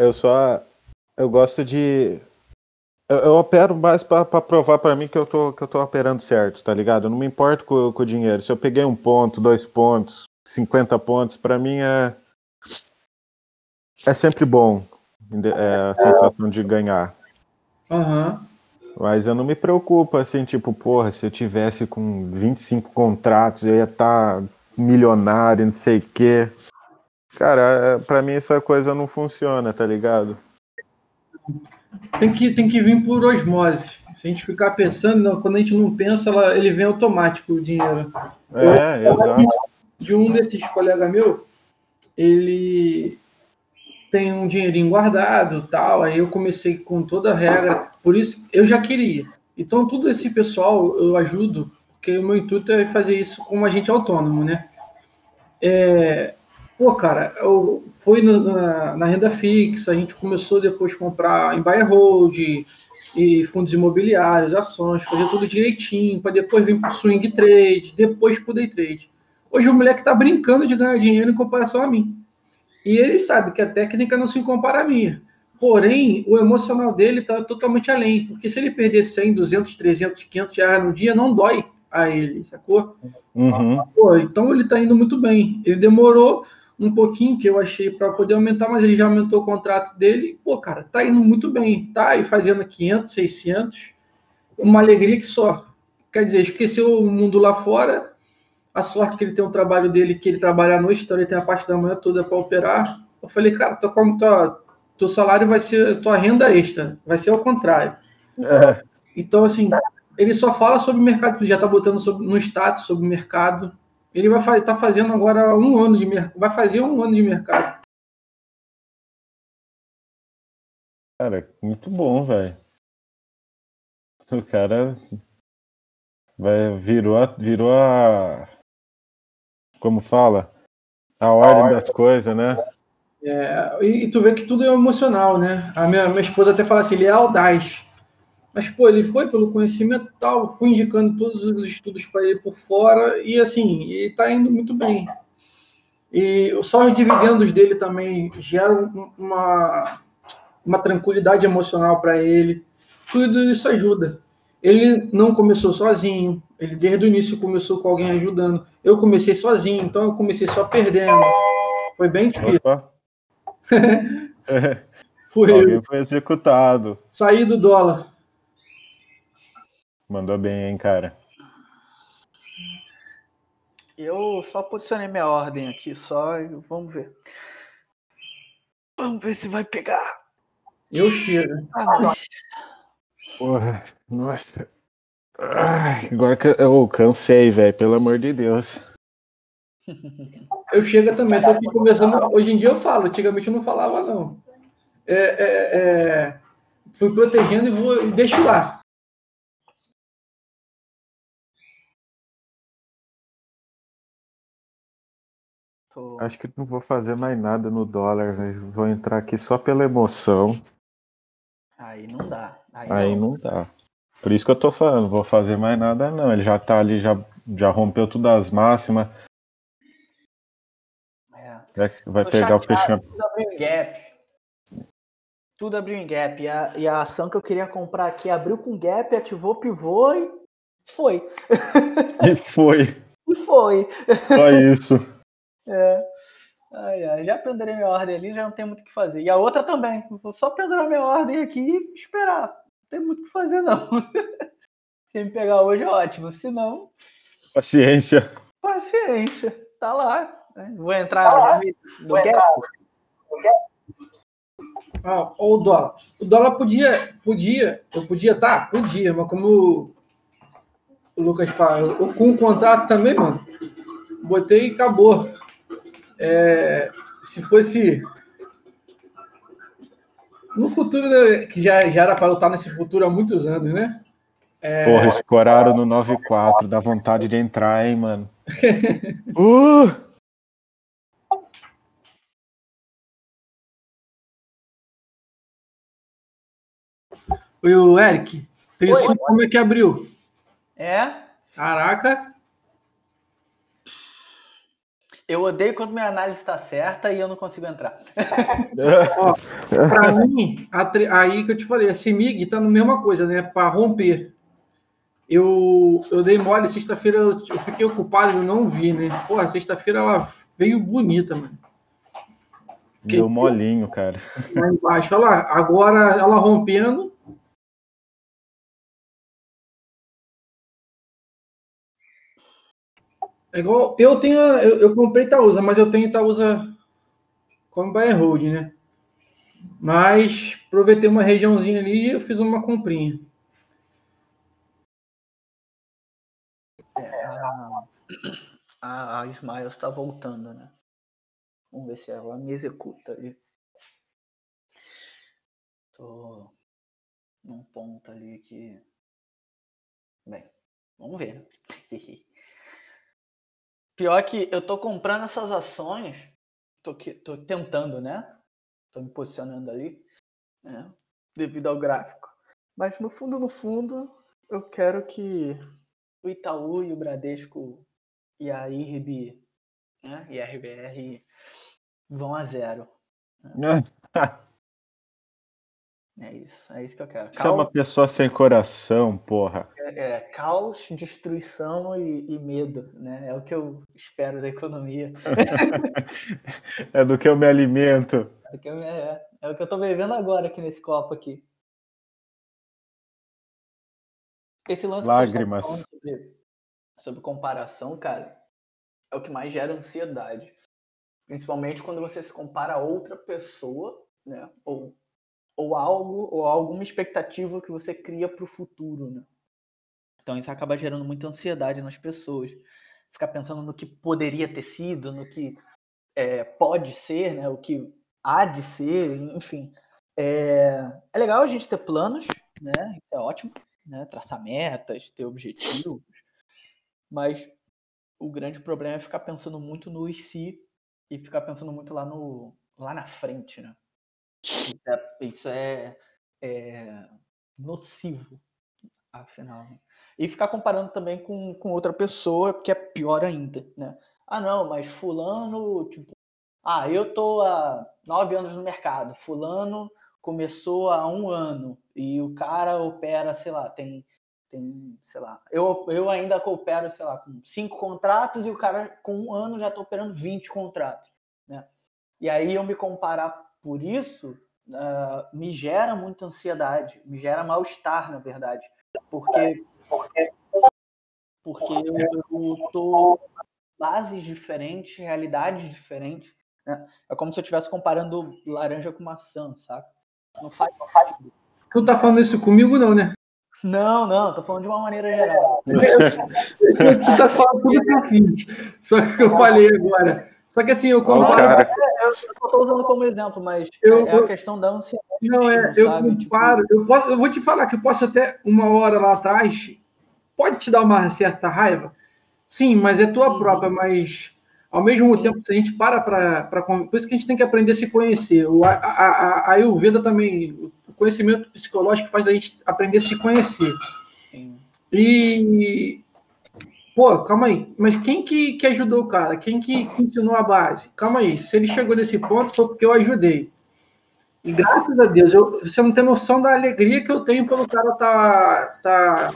Eu só. Eu gosto de. Eu, eu opero mais pra, pra provar pra mim que eu, tô, que eu tô operando certo, tá ligado? Eu não me importo com, com o dinheiro. Se eu peguei um ponto, dois pontos, 50 pontos, pra mim é. É sempre bom é, a sensação de ganhar. Aham. Mas eu não me preocupo assim, tipo, porra, se eu tivesse com 25 contratos, eu ia estar milionário, não sei o quê. Cara, é, pra mim essa coisa não funciona, tá ligado? Tem que, tem que vir por osmose. Se a gente ficar pensando, não, quando a gente não pensa, ela, ele vem automático o dinheiro. É, exato. De um desses colegas meu, ele tem um dinheirinho guardado, tal. Aí eu comecei com toda a regra, por isso eu já queria. Então todo esse pessoal eu ajudo, porque o meu intuito é fazer isso como agente autônomo, né? É, pô, cara, eu, foi no, na, na, renda fixa, a gente começou depois a comprar em buy hold e fundos imobiliários, ações, fazer tudo direitinho, para depois vir para o swing trade, depois para o day trade. Hoje o moleque está brincando de ganhar dinheiro em comparação a mim. E ele sabe que a técnica não se compara à minha. Porém, o emocional dele está totalmente além. Porque se ele perder 100, 200, 300, 500 reais no dia, não dói a ele, sacou? Uhum. Pô, então ele está indo muito bem. Ele demorou um pouquinho que eu achei para poder aumentar, mas ele já aumentou o contrato dele. Pô, cara, tá indo muito bem. Tá aí fazendo 500, 600. Uma alegria que só. Quer dizer, esqueceu o mundo lá fora a sorte que ele tem um trabalho dele que ele trabalha à noite, então ele tem a parte da manhã toda para operar. Eu falei, cara, tua, tua, teu salário vai ser tua renda extra, vai ser ao contrário. É. Então, assim, ele só fala sobre o mercado, já está botando sobre, no status sobre o mercado. Ele vai estar tá fazendo agora um ano de mercado, vai fazer um ano de mercado. Cara, muito bom, velho. O cara vai, virou, a, virou a, como fala, a ordem, a ordem. das coisas, né? É, e, e, tu vê que tudo é emocional, né? A minha, minha esposa até fala assim, ele é audaz. Mas, pô, ele foi pelo conhecimento tal, fui indicando todos os estudos para ele por fora, e assim, ele tá indo muito bem. E só os dividendos dele também geram uma, uma tranquilidade emocional para ele. Tudo isso ajuda. Ele não começou sozinho, ele desde o início começou com alguém ajudando. Eu comecei sozinho, então eu comecei só perdendo. Foi bem difícil. foi, alguém foi executado. Saí do dólar. Mandou bem, hein, cara. Eu só posicionei minha ordem aqui, só vamos ver. Vamos ver se vai pegar. Eu chego. Ah, Porra, nossa. Ai, agora que eu cansei, velho, pelo amor de Deus. Eu chego também, tô aqui conversando. Hoje em dia eu falo, antigamente eu não falava, não. É, é, é... Fui protegendo e vou e deixo lá. Acho que não vou fazer mais nada no dólar, véio. vou entrar aqui só pela emoção. Aí não dá. Aí, Aí não. não dá. Por isso que eu tô falando, vou fazer mais nada não. Ele já tá ali, já, já rompeu todas as máximas. É. Vai, pegar chateado, o fechamento. Tudo abriu em gap. Tudo abriu em gap. E a, e a ação que eu queria comprar aqui abriu com gap, ativou pivô e foi. E foi. e foi. Só isso. É. Ai, ai, já penderei minha ordem ali, já não tem muito o que fazer. E a outra também. Vou só pendurar minha ordem aqui e esperar. Não tem muito o que fazer, não. Se me pegar hoje é ótimo. Se não. Paciência. Paciência. Tá lá. Né? Vou entrar no, no gap. Ah, o dólar. O dólar podia, podia, eu podia, tá? Podia, mas como o Lucas fala, eu, com o contrato também, mano, botei e acabou. É, se fosse no futuro, né, que já, já era para eu estar nesse futuro há muitos anos, né? É... Porra, escoraram no 9-4, dá vontade de entrar, hein, mano. uh! Oi, o Eric, Oi, como é que abriu? É? Caraca. Eu odeio quando minha análise está certa e eu não consigo entrar. Ó, pra mim, a tre- aí que eu te falei, a CIMIG tá na mesma coisa, né? Para romper. Eu, eu dei mole, sexta-feira eu, eu fiquei ocupado, eu não vi, né? Porra, sexta-feira ela veio bonita, mano. Deu molinho, cara. Lá embaixo. Olha lá, agora ela rompendo. É igual, eu tenho, eu, eu comprei Itaúsa, mas eu tenho Itaúsa como buy hold, né? Mas aproveitei uma regiãozinha ali e eu fiz uma comprinha. A, a, a Smiles está voltando, né? Vamos ver se ela me executa ali. Tô num ponto ali que. Bem, vamos ver. né? Pior que eu tô comprando essas ações, tô, que, tô tentando, né? Tô me posicionando ali, né? Devido ao gráfico. Mas no fundo, no fundo, eu quero que o Itaú e o Bradesco e a IRB né, e a RBR vão a zero. É isso, é isso que eu quero. Você é uma pessoa sem coração, porra. é, é, caos, destruição e, e medo, né? É o que eu espero da economia. É do que eu me alimento. É, o que eu- é, é o que eu tô bebendo agora aqui nesse copo aqui. Esse lance estão Lágrimas. sobre, sobre comparação, cara, é o que mais gera ansiedade. Principalmente quando você se compara a outra pessoa, né? Ou, ou algo, ou alguma expectativa que você cria para o futuro, né? Então isso acaba gerando muita ansiedade nas pessoas. Ficar pensando no que poderia ter sido, no que é, pode ser, né? O que há de ser, enfim. É, é legal a gente ter planos, né? É ótimo, né? Traçar metas, ter objetivos, mas o grande problema é ficar pensando muito no e se e ficar pensando muito lá no lá na frente, né? Isso é, isso é, é nocivo, afinal. né? E ficar comparando também com, com outra pessoa, que é pior ainda, né? Ah, não, mas fulano, tipo, ah, eu tô há nove anos no mercado, fulano começou há um ano e o cara opera, sei lá, tem, tem sei lá, eu, eu ainda coopero, sei lá, com cinco contratos e o cara com um ano já tá operando 20 contratos, né? E aí eu me comparar por isso ah, me gera muita ansiedade, me gera mal-estar, na verdade, porque porque eu, eu tô com bases diferentes, realidades diferentes. Né? É como se eu estivesse comparando laranja com maçã, saca? Não faz, não faz. Tu tá falando isso comigo, não, né? Não, não, tô falando de uma maneira geral. tu tá falando tudo que eu fiz. Só que eu falei agora. Só que assim, eu comparo. cara. Eu tô usando como exemplo, mas Eu- é a questão da ansiedade. Não, é, eu sabe? Tipo. Eu, posso, eu vou te falar que eu posso até uma hora lá atrás. Pode te dar uma certa raiva. Sim, mas é tua Uhum. própria, mas ao mesmo Sim. tempo, se a gente para para. Por isso que a gente tem que aprender a se conhecer. O, a, a, a- a Ayurveda também, o conhecimento psicológico faz a gente aprender a se conhecer. Sim. E. Pô, calma aí. Mas quem que, que ajudou o cara? Quem que, ensinou a base? Calma aí. Se ele chegou nesse ponto, foi porque eu ajudei. E graças a Deus, eu- você não tem noção da alegria que eu tenho pelo cara tá, tá,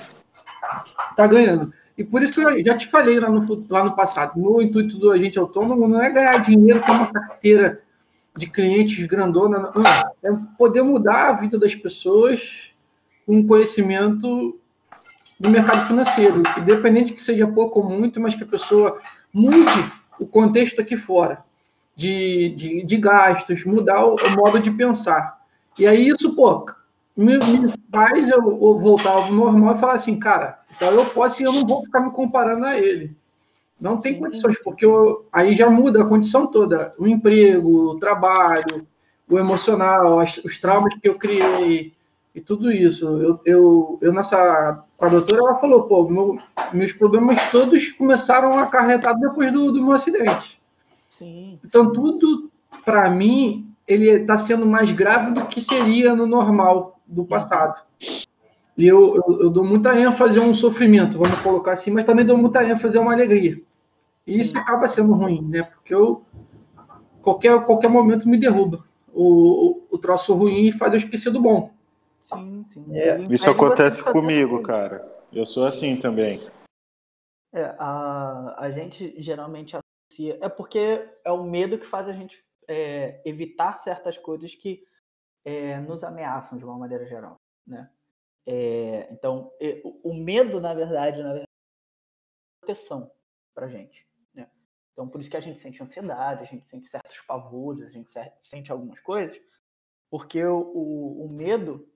tá ganhando. E por isso que eu já te falei lá no, lá no passado. O intuito do agente autônomo não é ganhar dinheiro com uma carteira de clientes grandona. Não. É poder mudar a vida das pessoas com conhecimento do mercado financeiro, independente que seja pouco ou muito, mas que a pessoa mude o contexto aqui fora de, de, de gastos, mudar o, o modo de pensar. E aí isso, pô, me, me faz eu, eu voltar ao normal e falar assim, cara, então eu posso e eu não vou ficar me comparando a ele. Não tem condições, porque eu- aí já muda a condição toda. O emprego, o trabalho, o emocional, as- os traumas que eu criei e tudo isso. Eu, eu, eu nessa. Com a doutora, ela falou, pô, meu- meus problemas todos começaram a acarretar depois do, do meu acidente. Sim. Então, tudo, para mim, ele está sendo mais grave do que seria no normal do passado. E eu, eu, eu dou muita ênfase a um sofrimento, vamos colocar assim, mas também dou muita ênfase a uma alegria. E isso acaba sendo ruim, né? Porque eu qualquer, qualquer momento me derruba o, o, o troço ruim e faz eu esquecer do bom. Sim, sim. É. Isso acontece comigo, cara. Eu sou assim também. É, a, a gente geralmente associa. É porque é o medo que faz a gente é, evitar certas coisas que é, nos ameaçam de uma maneira geral, né? É, então, o medo, na verdade, na verdade, é proteção para gente. Né? Então, por isso que a gente sente ansiedade, a gente sente certos pavores, a gente sente algumas coisas, porque o, o, o medo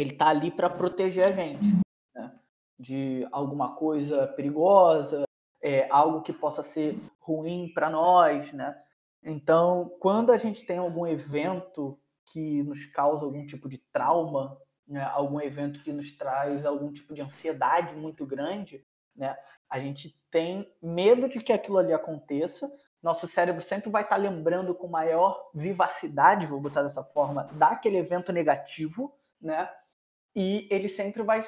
ele tá ali para proteger a gente né? de alguma coisa perigosa, é, algo que possa ser ruim para nós, né? Então, quando a gente tem algum evento que nos causa algum tipo de trauma, né, algum evento que nos traz algum tipo de ansiedade muito grande, né, a gente tem medo de que aquilo ali aconteça. Nosso cérebro sempre vai estar lembrando com maior vivacidade, vou botar dessa forma, daquele evento negativo, né? E ele sempre vai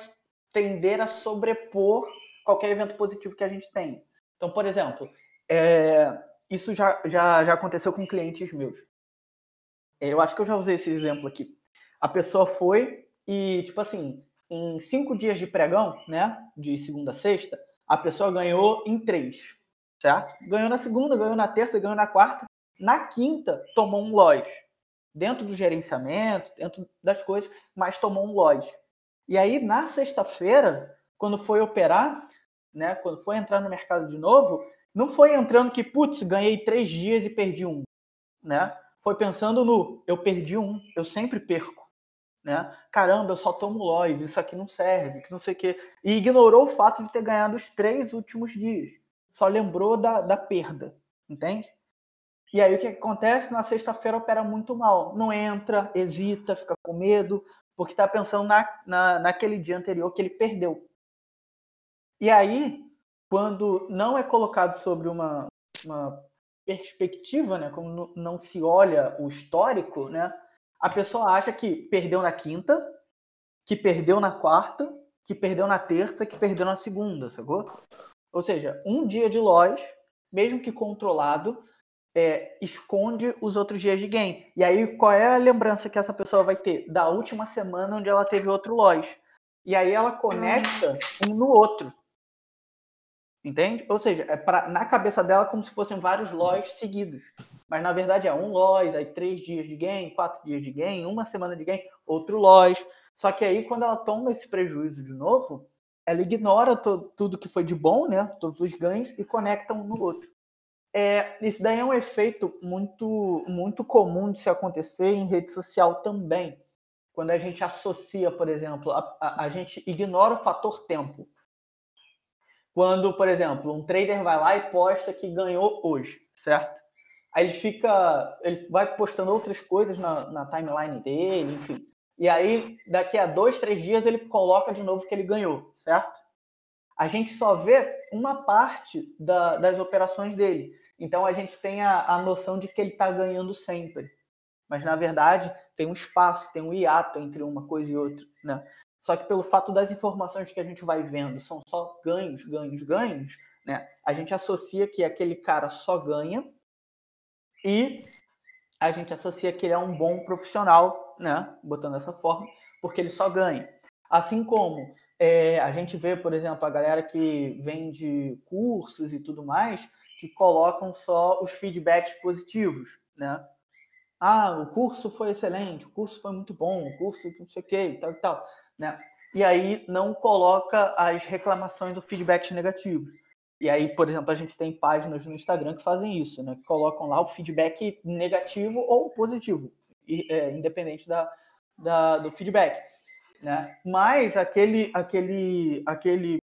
tender a sobrepor qualquer evento positivo que a gente tem. Então, por exemplo, é, isso já, já, já aconteceu com clientes meus. Eu acho que eu já usei esse exemplo aqui. A pessoa foi e, tipo assim, em cinco dias de pregão, né, de segunda a sexta, a pessoa ganhou em três, certo? Ganhou na segunda, ganhou na terça, ganhou na quarta. Na quinta, tomou um loja. Dentro do gerenciamento, dentro das coisas, mas tomou um loja. E aí, na sexta-feira, quando foi operar, né, quando foi entrar no mercado de novo, não foi entrando que, putz, ganhei três dias e perdi um, né? Foi pensando no, eu perdi um, eu sempre perco, né? Caramba, eu só tomo Lois, isso aqui não serve, que não sei o quê. E ignorou o fato de ter ganhado os três últimos dias. Só lembrou da, da perda, entende? E aí o que acontece? Na sexta-feira opera muito mal. Não entra, hesita, fica com medo, porque está pensando na, na, naquele dia anterior que ele perdeu. E aí, quando não é colocado sobre uma, uma perspectiva, né, como não se olha o histórico, né, a pessoa acha que perdeu na quinta, que perdeu na quarta, que perdeu na terça, que perdeu na segunda, sacou? Ou seja, um dia de loja, mesmo que controlado, é, esconde os outros dias de game. E aí, qual é a lembrança que essa pessoa vai ter? Da última semana onde ela teve outro loja. E aí ela conecta um no outro. Entende? Ou seja, é pra, na cabeça dela como se fossem vários lojas seguidos. Mas na verdade é um loja, aí três dias de game, quatro dias de game, uma semana de game, outro loja. Só que aí quando ela toma esse prejuízo de novo, ela ignora to, tudo que foi de bom, né? Todos os ganhos e conecta um no outro. É, isso daí é um efeito muito, muito comum de se acontecer em rede social também. Quando a gente associa, por exemplo, a, a, a gente ignora o fator tempo. Quando, por exemplo, um trader vai lá e posta que ganhou hoje, certo? Aí ele fica, ele vai postando outras coisas na, na timeline dele, enfim. E aí, daqui a dois, três dias, ele coloca de novo que ele ganhou, certo? A gente só vê uma parte da, das operações dele. Então a gente tem a, a noção de que ele está ganhando sempre. Mas na verdade tem um espaço, tem um hiato entre uma coisa e outra. Né? Só que pelo fato das informações que a gente vai vendo são só ganhos, ganhos, ganhos, né? A gente associa que aquele cara só ganha e a gente associa que ele é um bom profissional, né? Botando dessa forma, porque ele só ganha. Assim como é, a gente vê, por exemplo, a galera que vende cursos e tudo mais, que colocam só os feedbacks positivos, né? Ah, o curso foi excelente, o curso foi muito bom, o curso não sei o que e tal e tal né? E aí não coloca as reclamações ou feedbacks negativos. E aí, por exemplo, a gente tem páginas no Instagram que fazem isso, né? Que colocam lá o feedback negativo ou positivo, é, independente da, da, do feedback. Né? Mas aquele, aquele, aquele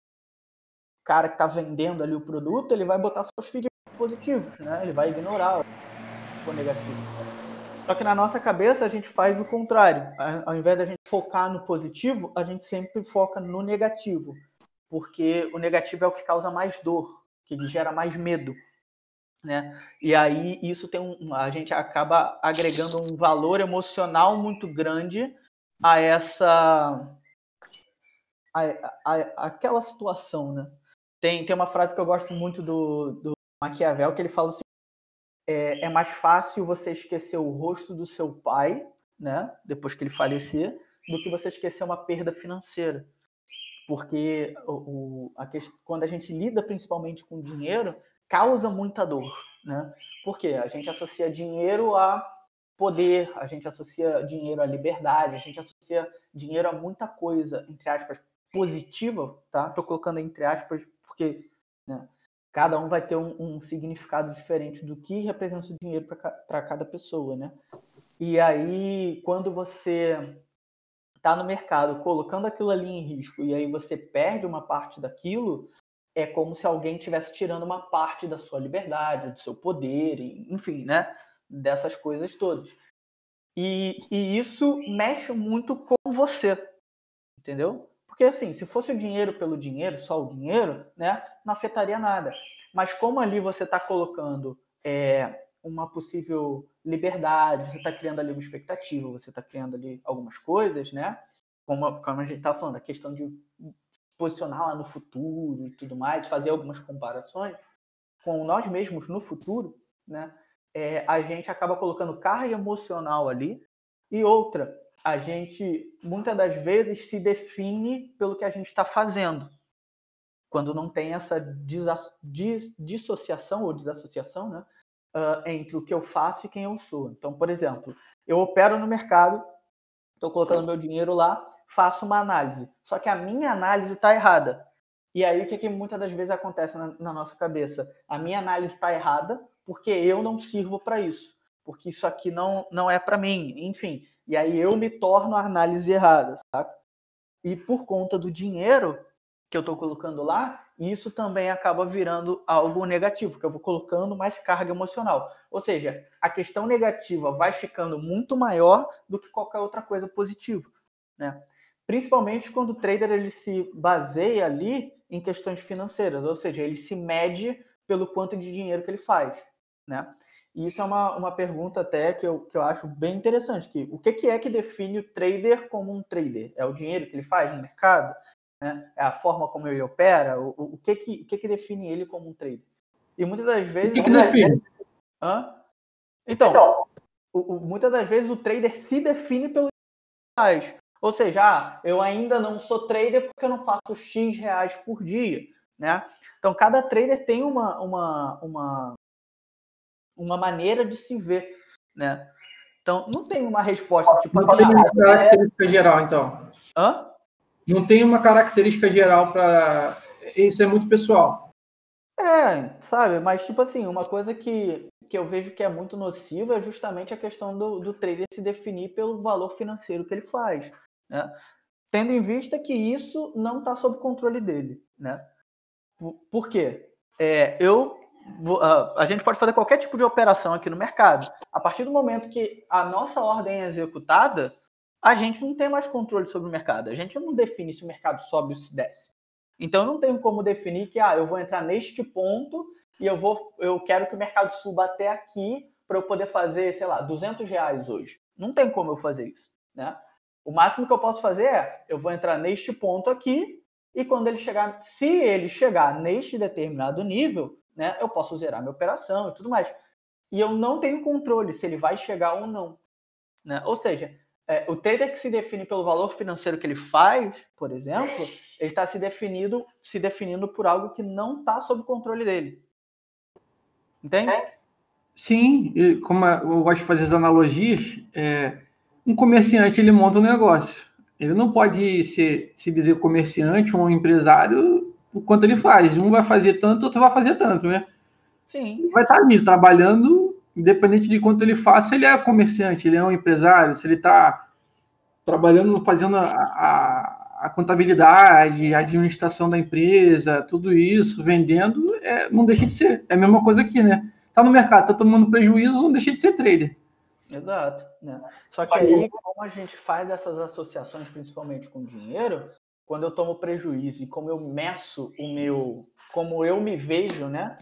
cara que está vendendo ali o produto, ele vai botar só os feedbacks positivos, né? Ele vai ignorar for negativo. Só que na nossa cabeça a gente faz o contrário. Ao invés da gente focar no positivo, a gente sempre foca no negativo. Porque o negativo é o que causa mais dor, que gera mais medo. Né? E aí isso tem um, a gente acaba agregando um valor emocional muito grande a essa a, a, aquela situação, né? Tem, tem uma frase que eu gosto muito do, do Maquiavel que ele fala assim, é, é mais fácil você esquecer o rosto do seu pai, né, depois que ele falecer, do que você esquecer uma perda financeira. Porque o, o, a questão, quando a gente lida principalmente com dinheiro, causa muita dor. Né? Porque a gente associa dinheiro a poder, a gente associa dinheiro à liberdade, a gente associa dinheiro a muita coisa, entre aspas, positiva, tá? Estou colocando entre aspas porque né, cada um vai ter um, um, significado diferente do que representa o dinheiro para cada pessoa, né? E aí, quando você está no mercado colocando aquilo ali em risco e aí você perde uma parte daquilo, é como se alguém estivesse tirando uma parte da sua liberdade, do seu poder, enfim, né? Dessas coisas todas. E, e isso mexe muito com você, entendeu? Porque assim, se fosse o dinheiro pelo dinheiro, só o dinheiro, né? Não afetaria nada. Mas como ali você está colocando é, uma possível liberdade, você está criando ali uma expectativa, você está criando ali algumas coisas, né? Como, como a gente está falando, a questão de posicionar lá no futuro e tudo mais, fazer algumas comparações com nós mesmos no futuro, né? É, a gente acaba colocando carga emocional ali e outra, a gente muitas das vezes se define pelo que a gente está fazendo, quando não tem essa dissociação ou desassociação, né? uh, entre o que eu faço e quem eu sou. Então, por exemplo, eu opero no mercado, estou colocando meu dinheiro lá, faço uma análise. Só que a minha análise está errada. E aí o que, que muitas das vezes acontece na, na nossa cabeça? A minha análise está errada porque eu não sirvo para isso, porque isso aqui não, não é para mim, enfim. E aí eu me torno a análise errada, saca? E por conta do dinheiro que eu estou colocando lá, isso também acaba virando algo negativo, que eu vou colocando mais carga emocional. Ou seja, a questão negativa vai ficando muito maior do que qualquer outra coisa positiva, né? Principalmente quando o trader ele se baseia ali em questões financeiras, ou seja, ele se mede pelo quanto de dinheiro que ele faz, né? E isso é uma, uma pergunta até que eu, que eu acho bem interessante, que o que, que é que define o trader como um trader? É o dinheiro que ele faz no mercado? né? É a forma como ele opera, o, o, que, que, o que, que define ele como um trader. E muitas das vezes. O que, que define? Hã? Então, então o, o, muitas das vezes o trader se define pelo que faz. Ou seja, ah, eu ainda não sou trader porque eu não faço X reais por dia. Né? Então, cada trader tem uma, uma, uma, uma maneira de se ver. Né? Então, não tem uma resposta tipo. Não tem uma ah, característica é... geral, então. Hã? não tem uma característica geral para. Isso é muito pessoal. É, sabe? Mas, tipo assim, uma coisa que, que eu vejo que é muito nociva é justamente a questão do, do trader se definir pelo valor financeiro que ele faz. Né? Tendo em vista que isso não está sob controle dele. Né? Por quê? É, eu a gente pode fazer qualquer tipo de operação aqui no mercado. A partir do momento que a nossa ordem é executada, a gente não tem mais controle sobre o mercado. A gente não define se o mercado sobe ou se desce. Então, eu não tenho como definir que ah, eu vou entrar neste ponto e eu vou, eu quero que o mercado suba até aqui para eu poder fazer, sei lá, 200 reais hoje. Não tem como eu fazer isso, né? O máximo que eu posso fazer é, eu vou entrar neste ponto aqui e quando ele chegar, se ele chegar neste determinado nível, né, eu posso zerar minha operação e tudo mais. E eu não tenho controle se ele vai chegar ou não, né? Ou seja, é, o trader que se define pelo valor financeiro que ele faz, por exemplo, ele está se definindo, se definindo por algo que não está sob controle dele. Entende? Sim, como eu gosto de fazer as analogias, é, um comerciante ele monta um negócio. Ele não pode ser, se dizer comerciante ou um empresário o quanto ele faz. Um vai fazer tanto, outro vai fazer tanto, né? Sim. Ele vai estar ali trabalhando independente de quanto ele faça, ele é comerciante, ele é um empresário, se ele está trabalhando, fazendo a, a, a, contabilidade, a administração da empresa, tudo isso, vendendo, é, não deixa de ser. É a mesma coisa aqui, né? Tá no mercado, tá tomando prejuízo, não deixa de ser trader. Exato. Né? Só que aí, como a gente faz essas associações, principalmente com dinheiro, quando eu tomo prejuízo e como eu meço o meu, como eu me vejo, né?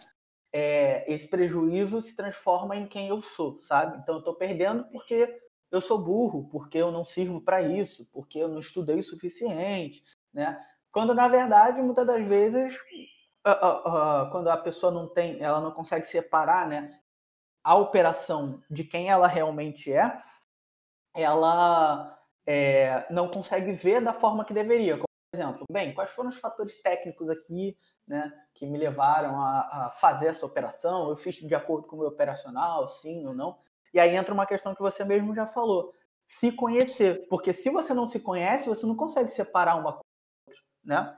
é, esse prejuízo se transforma em quem eu sou, sabe? Então eu estou perdendo porque eu sou burro, porque eu não sirvo para isso, porque eu não estudei o suficiente, né? Quando na verdade muitas das vezes uh, uh, quando a pessoa não tem, ela não consegue separar, né, a operação de quem ela realmente é, ela é, não consegue ver da forma que deveria. Exemplo, bem, quais foram os fatores técnicos aqui, né, que me levaram a, a fazer essa operação? Eu fiz de acordo com o meu operacional, sim ou não? E aí entra uma questão que você mesmo já falou, se conhecer, porque se você não se conhece, você não consegue separar uma coisa da outra, né?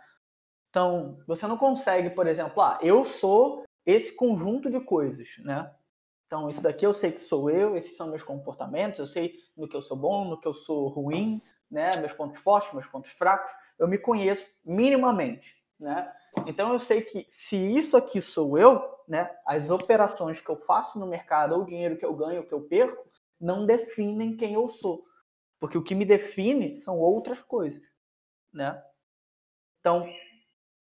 Então, você não consegue, por exemplo, ah, eu sou esse conjunto de coisas, né? Então, isso daqui eu sei que sou eu, esses são meus comportamentos, eu sei no que eu sou bom, no que eu sou ruim, né? Meus pontos fortes, meus pontos fracos, eu me conheço minimamente, né? Então, eu sei que se isso aqui sou eu, né? As operações que eu faço no mercado, ou o dinheiro que eu ganho, que eu perco, não definem quem eu sou. Porque o que me define são outras coisas, né? Então,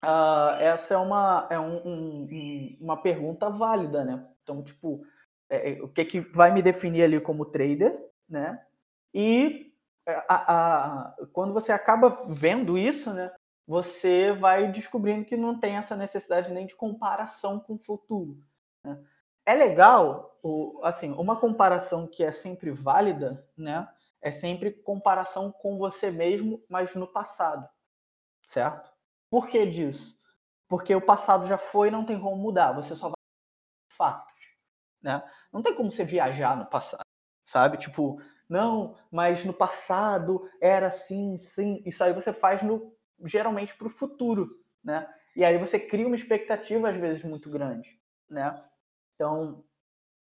uh, essa é uma, é um, um, uma pergunta válida, né? Então, tipo, é, é, o que, que vai me definir ali como trader, né? E é, a, a, quando você acaba vendo isso, né? Você vai descobrindo que não tem essa necessidade nem de comparação com o futuro. Né? É legal, o, assim, uma comparação que é sempre válida, né? É sempre comparação com você mesmo, mas no passado, certo? Por que disso? Porque o passado já foi e não tem como mudar, você só vai fatos, né? Não tem como você viajar no passado, sabe? Tipo, não, mas no passado era assim, sim. Isso aí você faz no geralmente para o futuro, né? E aí você cria uma expectativa às vezes muito grande, né? Então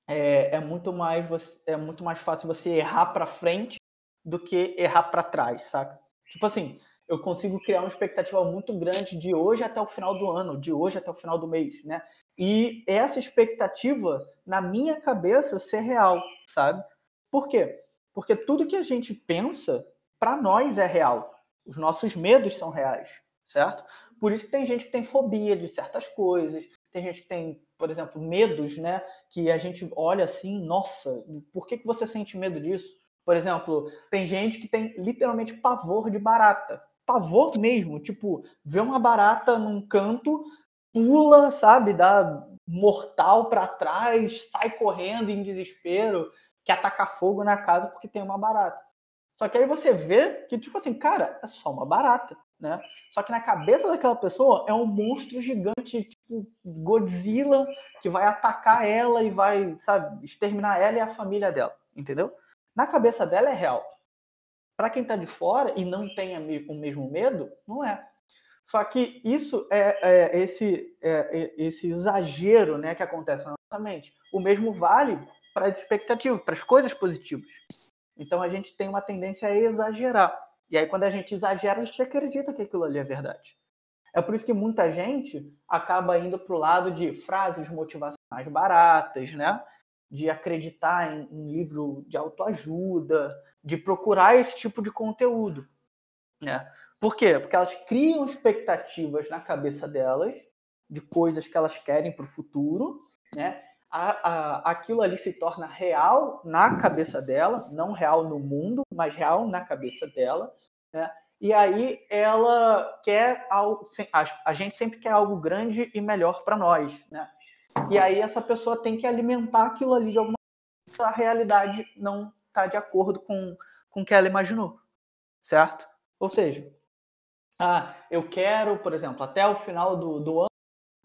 é, é muito mais é muito mais fácil você errar para frente do que errar para trás, saca? Tipo assim, eu consigo criar uma expectativa muito grande de hoje até o final do ano, de hoje até o final do mês, né? E essa expectativa, na minha cabeça, ser real, sabe? Por quê? Porque tudo que a gente pensa, para nós é real. Os nossos medos são reais, certo? Por isso que tem gente que tem fobia de certas coisas, tem gente que tem, por exemplo, medos, né? Que a gente olha assim, nossa, por que, que você sente medo disso? Por exemplo, tem gente que tem literalmente pavor de barata pavor mesmo, tipo, ver uma barata num canto, pula, sabe, dá mortal para trás, sai correndo em desespero, que ataca fogo na casa porque tem uma barata. Só que aí você vê que, tipo assim, cara, é só uma barata, né? Só que na cabeça daquela pessoa é um monstro gigante, tipo Godzilla, que vai atacar ela e vai, sabe, exterminar ela e a família dela, entendeu? Na cabeça dela é real. Para quem está de fora e não tem o mesmo medo, não é. Só que isso é, é esse, é, é, esse exagero né, que acontece na nossa mente. O mesmo vale para as expectativas, para as coisas positivas. Então a gente tem uma tendência a exagerar. E aí, quando a gente exagera, a gente acredita que aquilo ali é verdade. É por isso que muita gente acaba indo para o lado de frases motivacionais baratas, né? de acreditar em, em livro de autoajuda, de procurar esse tipo de conteúdo. Né? Por quê? Porque elas criam expectativas na cabeça delas de coisas que elas querem para o futuro, né? A, a, aquilo ali se torna real na cabeça dela, não real no mundo, mas real na cabeça dela, né? E aí ela quer algo, a, gente sempre quer algo grande e melhor para nós, né? E aí essa pessoa tem que alimentar aquilo ali de alguma a realidade não está de acordo com, com o que ela imaginou, certo? Ou seja, ah, eu quero, por exemplo, até o final do, do ano,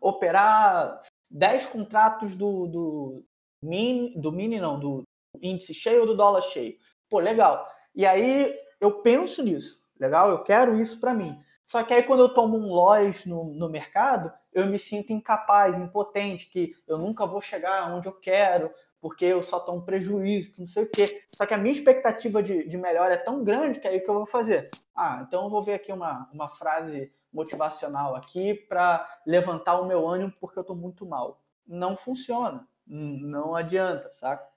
operar 10 contratos do, do mini, do mini não, do índice cheio ou do dólar cheio. Pô, legal. E aí eu penso nisso, legal? Eu quero isso para mim. Só que aí quando eu tomo um loss no, no mercado, eu me sinto incapaz, impotente, que eu nunca vou chegar onde eu quero, porque eu só tomo prejuízo, não sei o quê. Só que a minha expectativa de, de melhor é tão grande que aí o que eu vou fazer? Ah, então eu vou ver aqui uma, uma frase motivacional aqui para levantar o meu ânimo porque eu estou muito mal. Não funciona, não adianta, saca?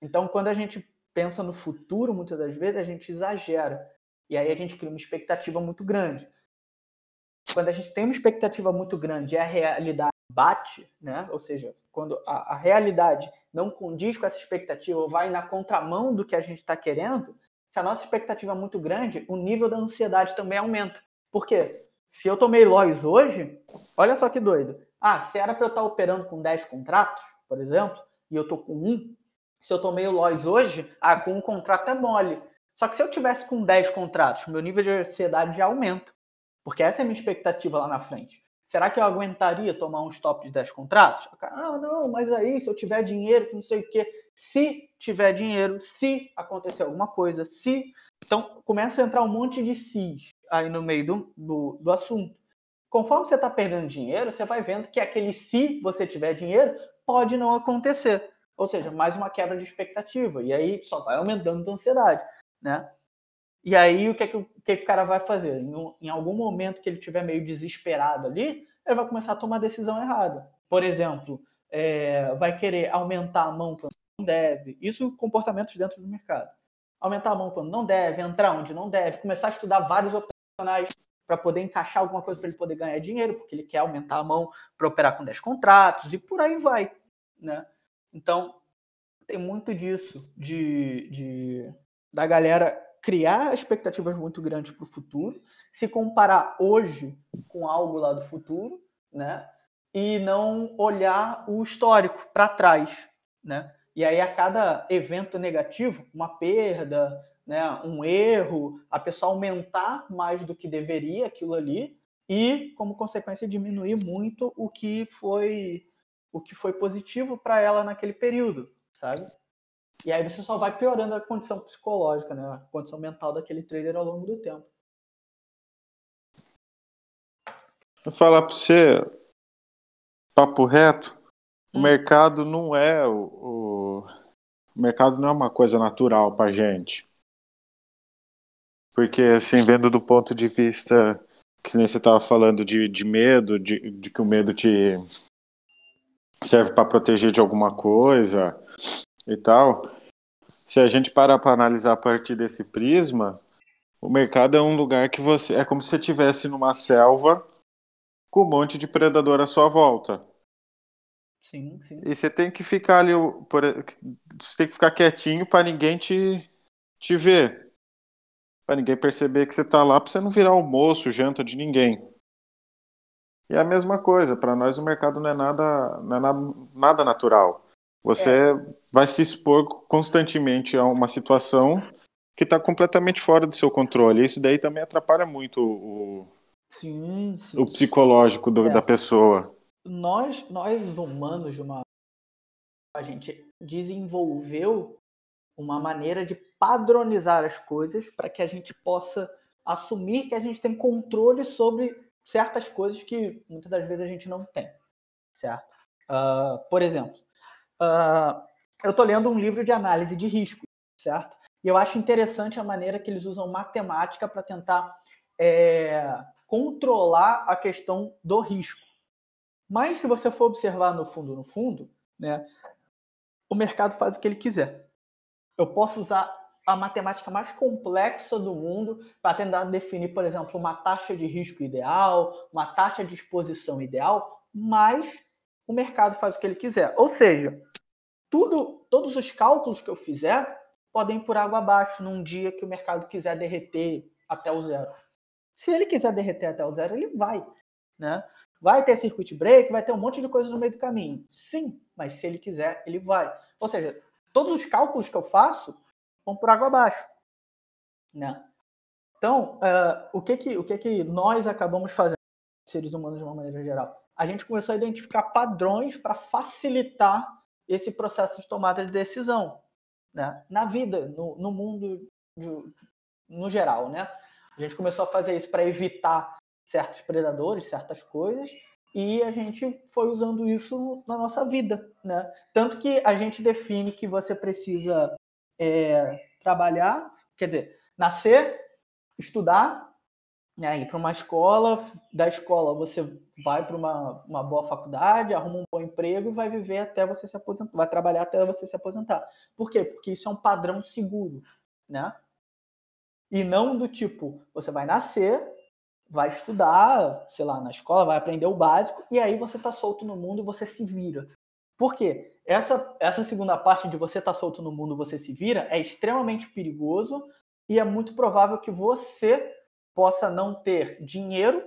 Então, quando a gente pensa no futuro, muitas das vezes a gente exagera. E aí a gente cria uma expectativa muito grande quando a gente tem uma expectativa muito grande e a realidade bate, né? ou seja, quando a, a realidade não condiz com essa expectativa ou vai na contramão do que a gente está querendo, se a nossa expectativa é muito grande, o nível da ansiedade também aumenta. Por quê? Se eu tomei Lois hoje, olha só que doido. Ah, se era para eu estar operando com 10 contratos, por exemplo, e eu estou com um, se eu tomei o Lois hoje, ah, com um contrato é mole. Só que se eu tivesse com 10 contratos, meu nível de ansiedade já aumenta. Porque essa é a minha expectativa lá na frente. Será que eu aguentaria tomar um stop de 10 contratos? Ah, não, mas aí se eu tiver dinheiro, não sei o quê. Se tiver dinheiro, se acontecer alguma coisa, se. Então começa a entrar um monte de sis aí no meio do, do, do assunto. Conforme você está perdendo dinheiro, você vai vendo que aquele se você tiver dinheiro pode não acontecer. Ou seja, mais uma quebra de expectativa. E aí só vai aumentando a ansiedade, né? E aí o que, é que, o, que, é que o cara vai fazer? Em, em algum momento que ele estiver meio desesperado ali, ele vai começar a tomar decisão errada. Por exemplo, é, vai querer aumentar a mão quando não deve. Isso comportamentos dentro do mercado. Aumentar a mão quando não deve, entrar onde não deve, começar a estudar vários para poder encaixar alguma coisa para ele poder ganhar dinheiro, porque ele quer aumentar a mão para operar com 10 contratos e por aí vai, né? Então, tem muito disso, de, de da galera criar expectativas muito grandes para o futuro, se comparar hoje com algo lá do futuro, né? E não olhar o histórico para trás, né? E aí, a cada evento negativo, uma perda, né, um erro, a pessoa aumentar mais do que deveria aquilo ali e, como consequência, diminuir muito o que foi o que foi positivo para ela naquele período, sabe? E aí você só vai piorando a condição psicológica, né? A condição mental daquele trader ao longo do tempo. Vou falar para você, papo reto, hum. o mercado não é o, o, o mercado não é uma coisa natural para gente. Porque assim, vendo do ponto de vista que nem você estava falando de, de medo, de, de que o medo te serve para proteger de alguma coisa e tal. Se a gente parar para analisar a partir desse prisma, o mercado é um lugar que você é como se você estivesse numa selva com um monte de predador à sua volta. Sim, sim. E você tem que ficar ali, você tem que ficar quietinho para ninguém te, te ver. Para ninguém perceber que você está lá, para você não virar almoço, janta de ninguém. E é a mesma coisa, para nós o mercado não é nada, não é nada, nada natural. Você é. vai se expor constantemente a uma situação que está completamente fora do seu controle. Isso daí também atrapalha muito o, sim, sim. o psicológico do, é. da pessoa. Nós, nós humanos, de uma, a gente desenvolveu uma maneira de padronizar as coisas para que a gente possa assumir que a gente tem controle sobre certas coisas que muitas das vezes a gente não tem, certo? Uh, por exemplo, uh, eu estou lendo um livro de análise de risco, certo? E eu acho interessante a maneira que eles usam matemática para tentar é, controlar a questão do risco. Mas se você for observar no fundo, no fundo, né, o mercado faz o que ele quiser. Eu posso usar a matemática mais complexa do mundo para tentar definir, por exemplo, uma taxa de risco ideal, uma taxa de exposição ideal, mas o mercado faz o que ele quiser. Ou seja, tudo, todos os cálculos que eu fizer podem ir por água abaixo num dia que o mercado quiser derreter até o zero. Se ele quiser derreter até o zero, ele vai, né? Vai ter circuit break, vai ter um monte de coisa no meio do caminho. Sim, mas se ele quiser, ele vai. Ou seja, todos os cálculos que eu faço vão por água abaixo. Né? Então, uh, o, que, que, o que, que nós acabamos fazendo, seres humanos de uma maneira geral? A gente começou a identificar padrões para facilitar esse processo de tomada de decisão né? na vida, no, no mundo de, no geral. Né? A gente começou a fazer isso para evitar certos predadores, certas coisas, e a gente foi usando isso na nossa vida. Né? Tanto que a gente define que você precisa é, trabalhar, quer dizer, nascer, estudar, né, ir para uma escola, da escola você vai para uma, uma boa faculdade, arruma um bom emprego e vai viver até você se aposentar, vai trabalhar até você se aposentar. Por quê? Porque isso é um padrão seguro, né? E não do tipo, você vai nascer, vai estudar, sei lá, na escola, vai aprender o básico, e aí você está solto no mundo e você se vira. Por quê? Essa, essa segunda parte de você estar tá solto no mundo, você se vira, é extremamente perigoso e é muito provável que você possa não ter dinheiro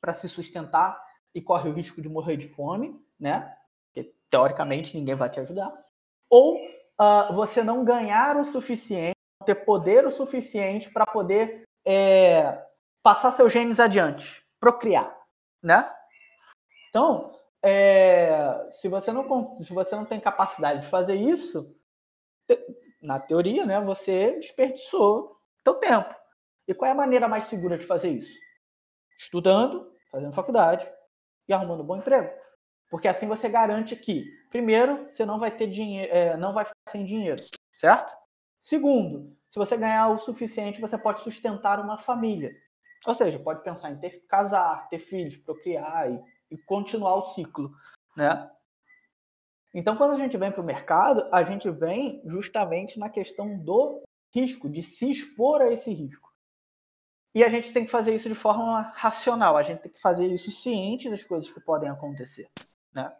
para se sustentar, e corre o risco de morrer de fome, né? Porque teoricamente ninguém vai te ajudar. Ou uh, você não ganhar o suficiente, ter poder o suficiente para poder é, passar seus genes adiante, procriar, né? Então, é, se você não se você não tem capacidade de fazer isso, na teoria, né, você desperdiçou seu tempo. E qual é a maneira mais segura de fazer isso? Estudando, fazendo faculdade e arrumando um bom emprego. Porque assim você garante que, primeiro, você não vai ter dinheiro, é, não vai ficar sem dinheiro, certo? Segundo, se você ganhar o suficiente, você pode sustentar uma família. Ou seja, pode pensar em ter casar, ter filhos, procriar e, e continuar o ciclo, né? Então, quando a gente vem para o mercado, a gente vem justamente na questão do risco, de se expor a esse risco. E a gente tem que fazer isso de forma racional, a gente tem que fazer isso ciente das coisas que podem acontecer. Né?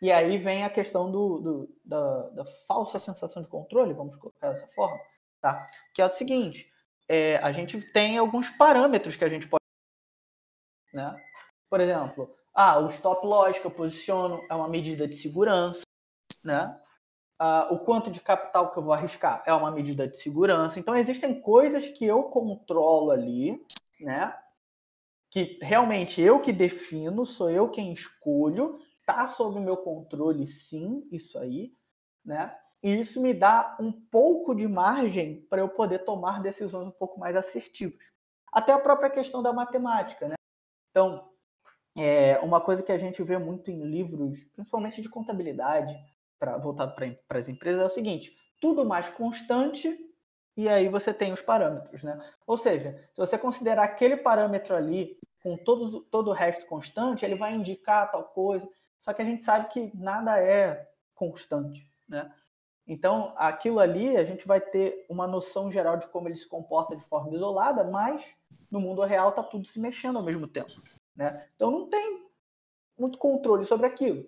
E aí vem a questão do, do da, da, falsa sensação de controle, vamos colocar dessa forma, tá? que é o seguinte, é, a gente tem alguns parâmetros que a gente pode... Né? Por exemplo, ah, o stop loss que eu posiciono é uma medida de segurança, né? Uh, o quanto de capital que eu vou arriscar é uma medida de segurança. Então, existem coisas que eu controlo ali, né? Que realmente eu que defino, sou eu quem escolho, tá sob meu controle, sim, isso aí, né? E isso me dá um pouco de margem para eu poder tomar decisões um pouco mais assertivas. Até a própria questão da matemática, né? Então, é uma coisa que a gente vê muito em livros, principalmente de contabilidade, pra, voltado para as empresas é o seguinte: tudo mais constante e aí você tem os parâmetros, né? Ou seja, se você considerar aquele parâmetro ali com todo, todo o resto constante, ele vai indicar tal coisa. Só que a gente sabe que nada é constante, né? Então, aquilo ali, a gente vai ter uma noção geral de como ele se comporta de forma isolada, mas no mundo real está tudo se mexendo ao mesmo tempo, né? Então, não tem muito controle sobre aquilo.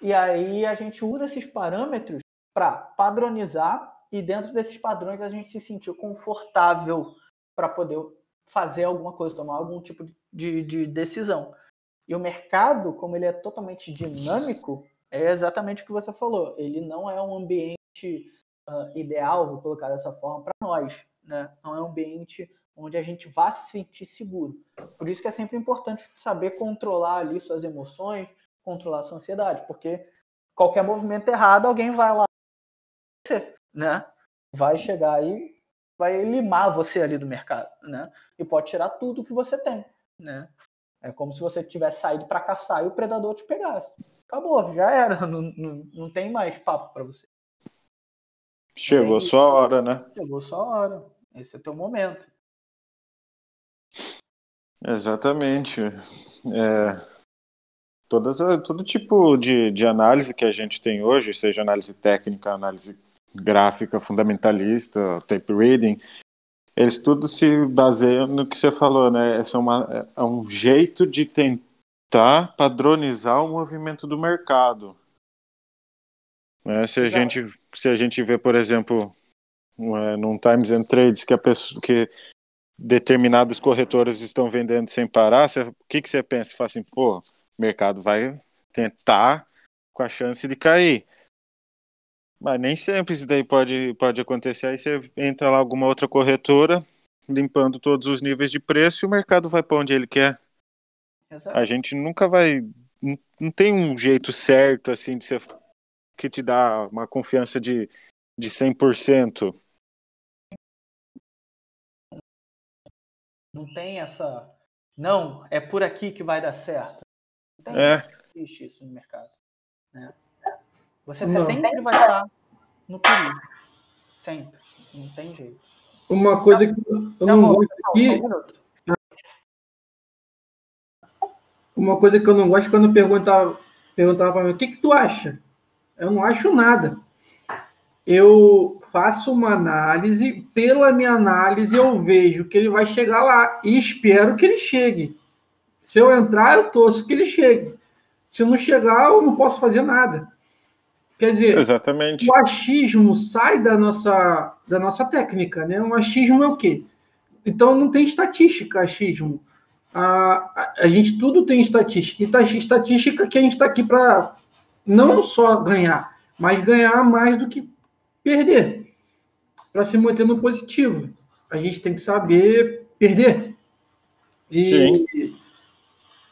E aí a gente usa esses parâmetros para padronizar e dentro desses padrões a gente se sentir confortável para poder fazer alguma coisa, tomar algum tipo de, de decisão. E o mercado, como ele é totalmente dinâmico, é exatamente o que você falou. Ele não é um ambiente uh, ideal, vou colocar dessa forma, para nós. Né? Não é um ambiente onde a gente vá se sentir seguro. Por isso que é sempre importante saber controlar ali suas emoções, controlar sua ansiedade, porque qualquer movimento errado, alguém vai lá, né? Vai chegar aí, vai limar você ali do mercado, né? E pode tirar tudo que você tem, né? É como se você tivesse saído para caçar e o predador te pegasse. Acabou, já era, não, não, não tem mais papo para você. Chegou sua hora, né? Chegou sua hora. Esse é o teu momento. Exatamente. É, todas, todo tipo de, de análise que a gente tem hoje, seja análise técnica, análise gráfica, fundamentalista, tape reading, eles tudo se baseiam no que você falou, né? É, uma, é um jeito de tentar padronizar o movimento do mercado. Né? Se, a gente, se a gente vê, por exemplo, é, num Times and Trades que, a pessoa, que determinados corretores estão vendendo sem parar, você, o que, que você pensa? Você fala assim, pô, o mercado vai tentar com a chance de cair. Mas nem sempre isso daí pode, pode acontecer. Aí você entra lá alguma outra corretora, limpando todos os níveis de preço e o mercado vai para onde ele quer. Exato. A gente nunca vai. Não, não tem um jeito certo assim de ser que te dá uma confiança de, de 100%. Não tem essa. Não, é por aqui que vai dar certo. Tem, é. existe isso no mercado. Né? Você não. sempre vai estar no perigo. Sempre. Não tem jeito. Uma coisa que eu não gosto aqui. Uma coisa que eu não gosto quando perguntava, perguntava para mim, o que, que tu acha? Eu não acho nada. Eu faço uma análise, pela minha análise eu vejo que ele vai chegar lá e espero que ele chegue. Se eu entrar, eu torço que ele chegue. Se não chegar, eu não posso fazer nada. Quer dizer, Exatamente. o achismo sai da nossa, da nossa técnica, né? O achismo é o quê? Então não tem estatística achismo. A, a, gente tudo tem estatística. E tá, estatística que a gente está aqui para não só ganhar, mas ganhar mais do que perder. Para se manter no positivo. A gente tem que saber perder. E, Sim.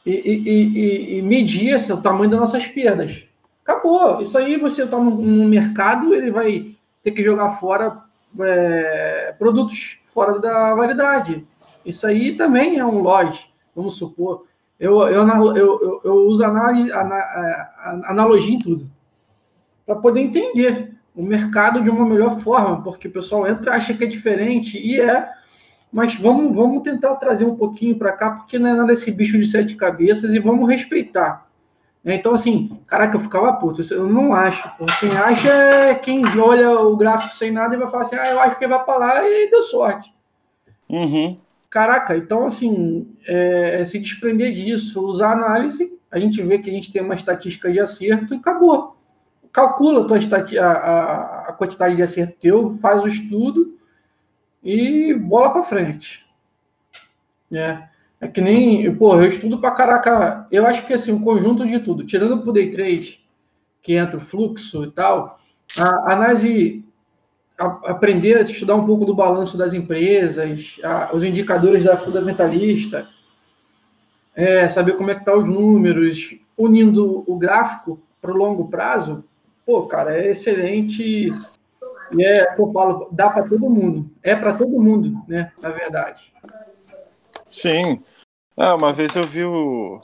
E, e, e, medir assim, o tamanho das nossas perdas. Acabou. Isso aí você está no, no, mercado, ele vai ter que jogar fora é, produtos fora da validade. Isso aí também é um loja, vamos supor. Eu, eu, eu, eu, uso análise, é, analogia em tudo. Para poder entender o mercado de uma melhor forma, porque o pessoal entra acha que é diferente, e é, mas vamos, vamos tentar trazer um pouquinho para cá, porque não é nada desse bicho de sete cabeças, e vamos respeitar. Então, assim, caraca, eu ficava puto. Eu não acho. Quem acha é quem olha o gráfico sem nada e vai falar assim: ah, eu acho que vai para lá e deu sorte. Uhum. Caraca, então, assim, é, é se desprender disso, usar análise, a gente vê que a gente tem uma estatística de acerto e acabou. Calcula a, a, a, quantidade de acerto teu, faz o estudo e bola para frente. É. É que nem, pô, eu estudo para caraca. Eu acho que assim, um conjunto de tudo, tirando o day trade, que entra o fluxo e tal, a análise a, aprender a estudar um pouco do balanço das empresas, a, os indicadores da fundamentalista, é, saber como é que tá os números, unindo o gráfico para o longo prazo, pô, cara, é excelente. E é, eu falo, dá para todo mundo. É para todo mundo, né? Na verdade. Sim. Ah, uma vez eu vi o,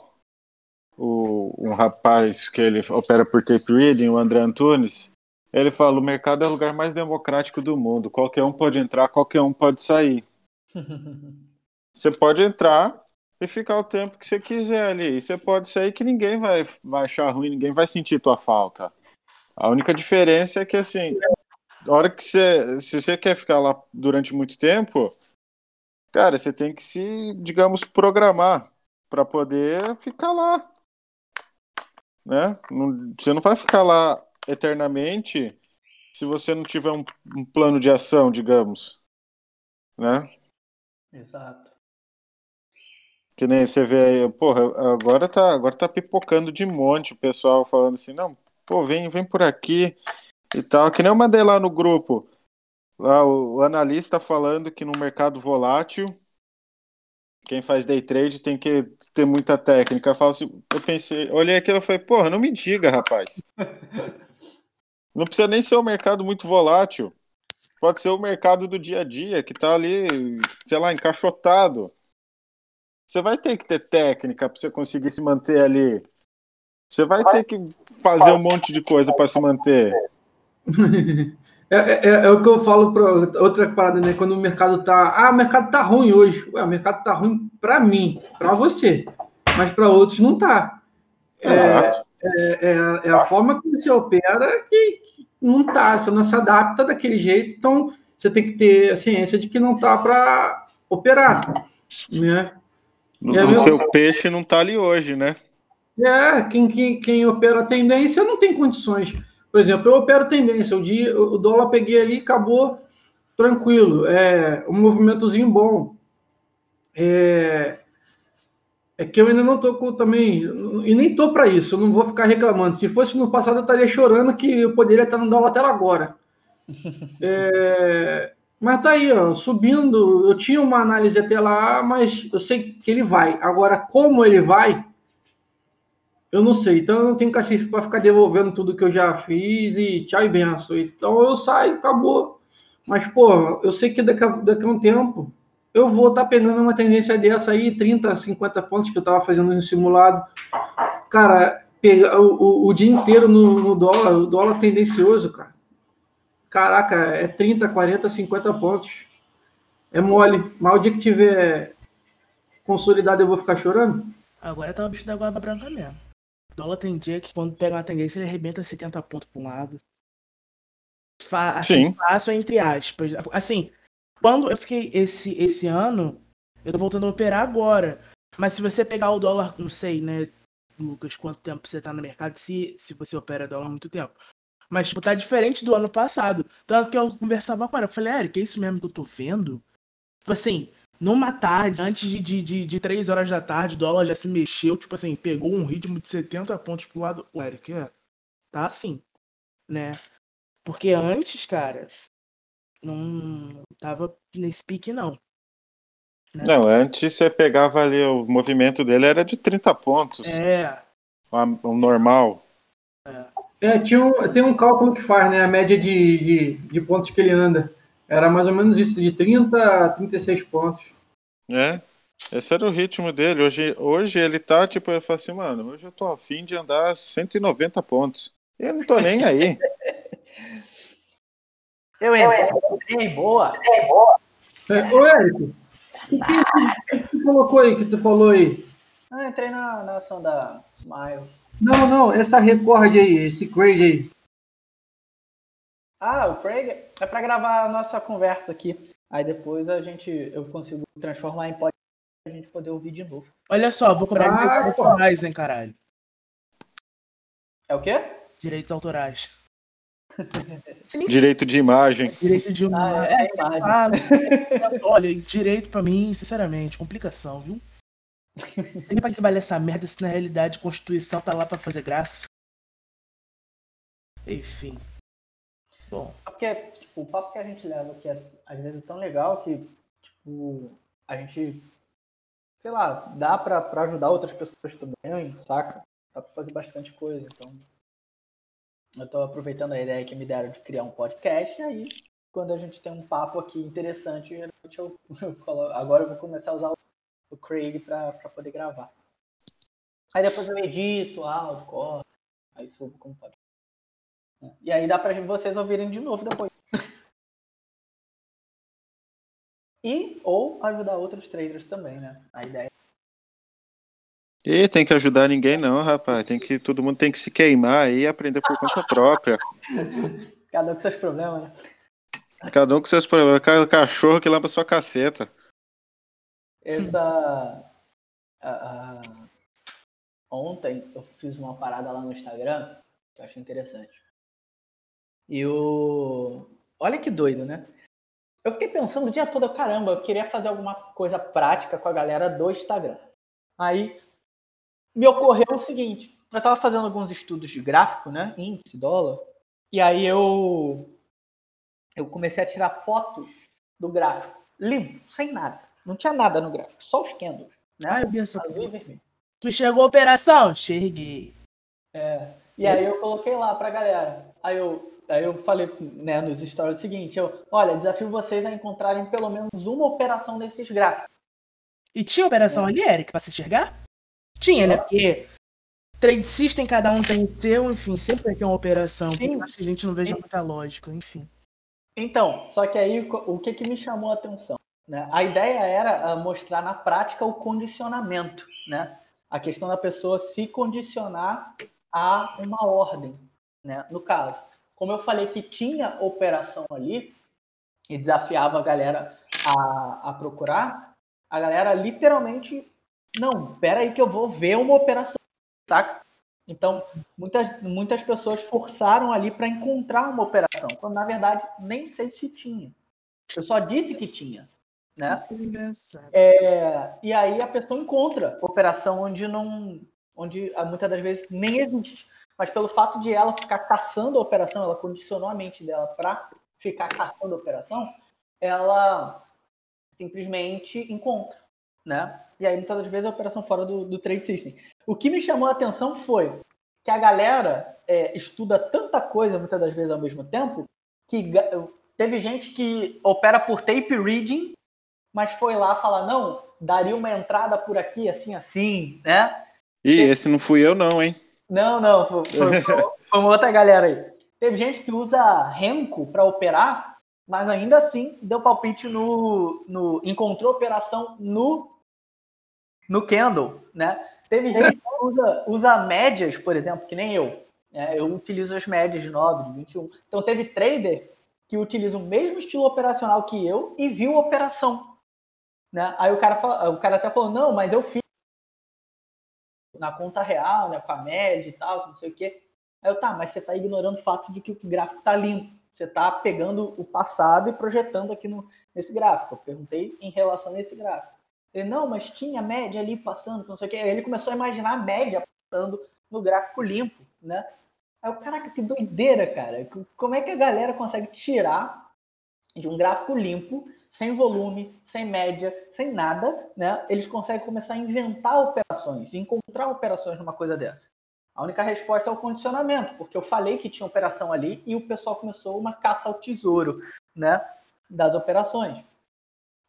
o, um rapaz que ele opera por tape reading, o André Antunes. Ele fala: o mercado é o lugar mais democrático do mundo. Qualquer um pode entrar, qualquer um pode sair. você pode entrar e ficar o tempo que você quiser ali. E você pode sair que ninguém vai, vai achar ruim, ninguém vai sentir tua falta. A única diferença é que assim, a hora que você, se você quer ficar lá durante muito tempo, Cara, você tem que se, digamos, programar para poder ficar lá. Né? Não, você não vai ficar lá eternamente se você não tiver um, um plano de ação, digamos. Né? Exato. Que nem você vê aí, porra, agora tá, agora tá pipocando de monte o pessoal falando assim, não, pô, vem, vem por aqui e tal. Que nem eu mandei lá no grupo. Lá o, o analista falando que no mercado volátil, quem faz day trade tem que ter muita técnica. Eu, falo assim, eu pensei, olhei aquilo e falei, porra, não me diga, rapaz. Não precisa nem ser um mercado muito volátil. Pode ser o mercado do dia a dia, que tá ali, sei lá, encaixotado. Você vai ter que ter técnica para você conseguir se manter ali. Você vai ter que fazer um monte de coisa para se manter. É, é, é, é, o que eu falo para outra parada, né? Quando o mercado tá. Ah, o mercado tá ruim hoje. Ué, o mercado tá ruim para mim, para você, mas para outros não tá. É, Exato. É, é, é, a forma que você opera que, que não tá, você não se adapta daquele jeito, então você tem que ter a ciência de que não tá para operar, né? O seu peixe não tá ali hoje, né? É, quem, quem, quem opera tendência não tem condições por exemplo, eu opero tendência, o, dia, o dólar peguei ali acabou tranquilo, é um movimentozinho bom. É, é que eu ainda não estou também, e nem estou para isso, eu não vou ficar reclamando. Se fosse no passado, eu estaria chorando que eu poderia estar no dólar até agora. É, mas tá aí, ó, subindo. Eu tinha uma análise até lá, mas eu sei que ele vai. Agora, como ele vai, eu não sei, então eu não tenho cacife para ficar devolvendo tudo que eu já fiz e tchau e benção. Então eu saio, acabou. Mas, pô, eu sei que daqui a, daqui a um tempo eu vou estar tá pegando uma tendência dessa aí, 30, 50 pontos que eu estava fazendo no simulado. Cara, pega, o, o, o dia inteiro no, no, dólar, o dólar tendencioso, cara. Caraca, é 30, 40, 50 pontos. É mole. Mas o dia que tiver consolidado eu vou ficar chorando? Agora tá o bicho da guarda branca mesmo dólar tem dia que quando pega uma tendência ele arrebenta 70 pontos para um lado. Assim, Sim. fácil entre aspas. Assim, quando eu fiquei esse, esse ano, eu tô voltando a operar agora. Mas se você pegar o dólar, não sei, né, Lucas, quanto tempo você tá no mercado, se, se você opera dólar há muito tempo. Mas, tipo, tá diferente do ano passado. Tanto que eu conversava com ela, eu falei, Eric, é isso mesmo que eu tô vendo? Tipo assim, numa tarde, antes de, de, de, de 3 horas da tarde, o dólar já se mexeu, tipo assim, pegou um ritmo de 70 pontos pro lado. O Eric, é, tá assim, né? Porque antes, cara, não tava nesse pique, não. Né? Não, antes você pegava ali, o movimento dele era de 30 pontos. É. O normal. É. é, tinha um, tem um cálculo que faz, né? A média de, de, de pontos que ele anda. Era mais ou menos isso, de 30 a 36 pontos. É, esse era o ritmo dele. Hoje, hoje ele tá, tipo, eu falo assim, mano, hoje eu tô afim de andar 190 pontos. Eu não tô nem aí. eu entrei, boa. É, ô, Érico, o que, que tu colocou aí, que tu falou aí? Ah, entrei na, na ação da Smiles. Não, não, essa Record aí, esse Craig aí. Ah, o Craig é para gravar a nossa conversa aqui. Aí depois a gente eu consigo transformar em podcast pra gente poder ouvir de novo. Olha só, vou cobrar ah, direitos autorais, hein, caralho. É o quê? Direitos autorais. Direito de imagem. Direito de ah, é, é, imagem. Ah, olha, direito pra mim, sinceramente, complicação, viu? Ele vai trabalhar essa merda se na realidade a Constituição tá lá pra fazer graça. Enfim. Bom. Porque, tipo, o papo que a gente leva aqui é, às vezes é tão legal que, tipo, a gente, sei lá, dá pra, pra ajudar outras pessoas também, saca? Dá pra fazer bastante coisa, então. Eu tô aproveitando a ideia que me deram de criar um podcast, e aí, quando a gente tem um papo aqui interessante, eu, eu, eu coloco, agora eu vou começar a usar o Craig pra poder gravar. Aí depois eu edito, áudio, corto, aí subo como pode. E aí dá pra vocês ouvirem de novo depois. e ou ajudar outros traders também, né? A ideia. E tem que ajudar ninguém não, rapaz. Tem que todo mundo tem que se queimar e aprender por conta própria. Cada um com seus problemas, né? Cada um com seus problemas. Cada cachorro que lampa sua caceta. Essa ontem eu fiz uma parada lá no Instagram que eu achei interessante. E o. Olha que doido, né? Eu fiquei pensando o dia todo, caramba, eu queria fazer alguma coisa prática com a galera do Instagram. Aí me ocorreu o seguinte: eu estava fazendo alguns estudos de gráfico, né? Índice, dólar. E aí eu. Eu comecei a tirar fotos do gráfico, limpo, sem nada. Não tinha nada no gráfico, só os candles. Né? Ah, eu vi essa Azul e vermelho. Tu enxergou a operação? Cheguei. É. E aí eu coloquei lá pra galera. Aí eu, Aí eu falei né, nos stories o seguinte: eu, olha, desafio vocês a encontrarem pelo menos uma operação desses gráficos. E tinha operação é. ali, Eric, para se enxergar? Tinha, né? Porque trade system, cada um tem o seu, enfim, sempre vai ter uma operação. Acho que a gente não veja muita lógica, enfim. Então, só que aí o que, que me chamou a atenção? Né? A ideia era ah, mostrar na prática o condicionamento, né? A questão da pessoa se condicionar a uma ordem, né? No caso, como eu falei que tinha operação ali e desafiava a galera a, a procurar, a galera literalmente, não, pera aí que eu vou ver uma operação, saca? Então, muitas, muitas pessoas forçaram ali para encontrar uma operação, quando na verdade nem sei se tinha. Eu só disse que tinha. Né? É, e aí a pessoa encontra operação onde não. onde muitas das vezes nem existe mas pelo fato de ela ficar caçando a operação, ela condicionou a mente dela para ficar caçando a operação, ela simplesmente encontra, né? E aí muitas das vezes a operação fora do, do trade system. O que me chamou a atenção foi que a galera é, estuda tanta coisa muitas das vezes ao mesmo tempo que teve gente que opera por tape reading, mas foi lá falar não, daria uma entrada por aqui assim assim, né? E esse não fui eu não, hein? Não, não, foi, foi, foi uma outra galera aí. Teve gente que usa Renko para operar, mas ainda assim deu palpite no, no. encontrou operação no, no Candle, né? Teve gente que usa, usa médias, por exemplo, que nem eu. Né? Eu utilizo as médias de 9, de 21. Então teve trader que utiliza o mesmo estilo operacional que eu e viu a operação. Né? Aí o cara, o cara até falou, não, mas eu fiz na conta real, né, com a média e tal, não sei o quê. Aí eu, tá, mas você tá ignorando o fato de que o gráfico tá limpo. Você está pegando o passado e projetando aqui no, nesse gráfico. Eu perguntei em relação a esse gráfico. Ele, não, mas tinha média ali passando, não sei o. Aí ele começou a imaginar a média passando no gráfico limpo, né? Aí eu, caraca, que doideira, cara. Como é que a galera consegue tirar de um gráfico limpo, sem volume, sem média, sem nada, né? Eles conseguem começar a inventar operações, encontrar operações numa coisa dessa. A única resposta é o condicionamento, porque eu falei que tinha operação ali e o pessoal começou uma caça ao tesouro, né? Das operações.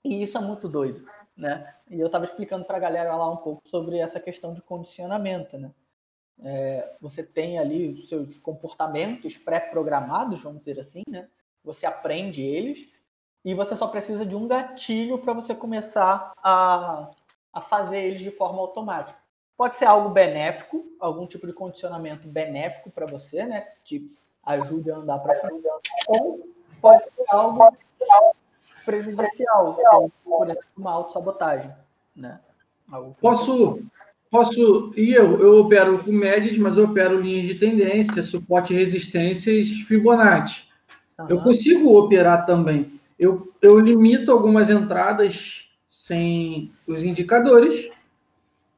E isso é muito doido, né? E eu estava explicando para a galera lá um pouco sobre essa questão de condicionamento, né? É, você tem ali os seus comportamentos pré-programados, vamos dizer assim, né? Você aprende eles e você só precisa de um gatilho para você começar a, a fazer eles de forma automática. Pode ser algo benéfico, algum tipo de condicionamento benéfico para você, né? Tipo, ajude a andar para frente. Ou pode ser algo prejudicial, por exemplo, uma autossabotagem, né? Posso Posso. E eu, eu opero com médias, mas eu opero linhas de tendência, suporte e resistências Fibonacci. Uhum. Eu consigo operar também. Eu, eu limito algumas entradas sem os indicadores,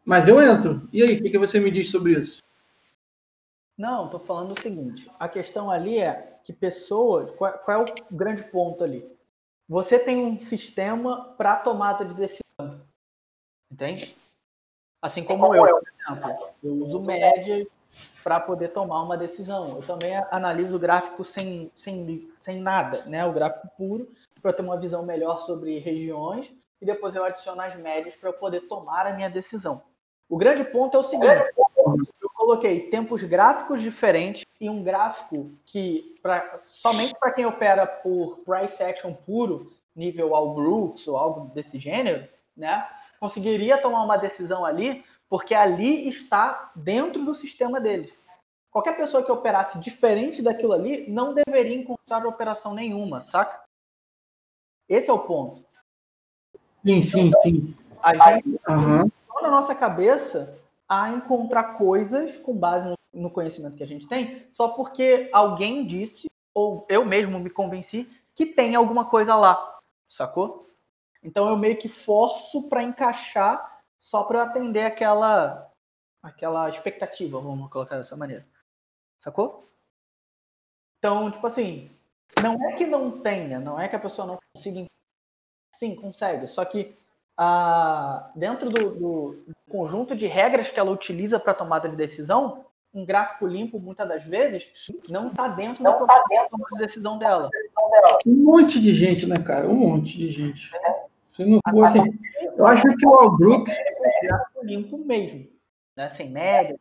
mas eu entro. E aí, o que, que você me diz sobre isso? Não, estou falando o seguinte: a questão ali é que pessoas. Qual, qual é o grande ponto ali? Você tem um sistema para tomada de decisão. Entende? Assim como eu, por exemplo, eu uso média para poder tomar uma decisão. Eu também analiso o gráfico sem, sem, sem nada, né? o gráfico puro, para ter uma visão melhor sobre regiões e depois eu adiciono as médias para eu poder tomar a minha decisão. O grande ponto é o seguinte: eu coloquei tempos gráficos diferentes e um gráfico que, pra, somente para quem opera por price action puro, nível All Brooks ou algo desse gênero, né? conseguiria tomar uma decisão ali, porque ali está dentro do sistema deles. Qualquer pessoa que operasse diferente daquilo ali não deveria encontrar operação nenhuma, saca? Esse é o ponto. Sim, sim, sim. A gente uhum. Na nossa cabeça a encontrar coisas com base no, no conhecimento que a gente tem, só porque alguém disse, ou eu mesmo me convenci, que tem alguma coisa lá, sacou? Então eu meio que forço para encaixar só para atender aquela aquela expectativa, vamos colocar dessa maneira. Sacou? Então, tipo assim, não é que não tenha, não é que a pessoa não consiga. Sim, consegue. Só que ah, dentro do, do, conjunto de regras que ela utiliza para tomada de decisão, um gráfico limpo, muitas das vezes, não está dentro não da tá dentro. de decisão dela. Um monte de gente, né, cara? Um monte de gente. É. Se não for assim, eu acho que o Al Brooks. É limpo mesmo, né? sem média.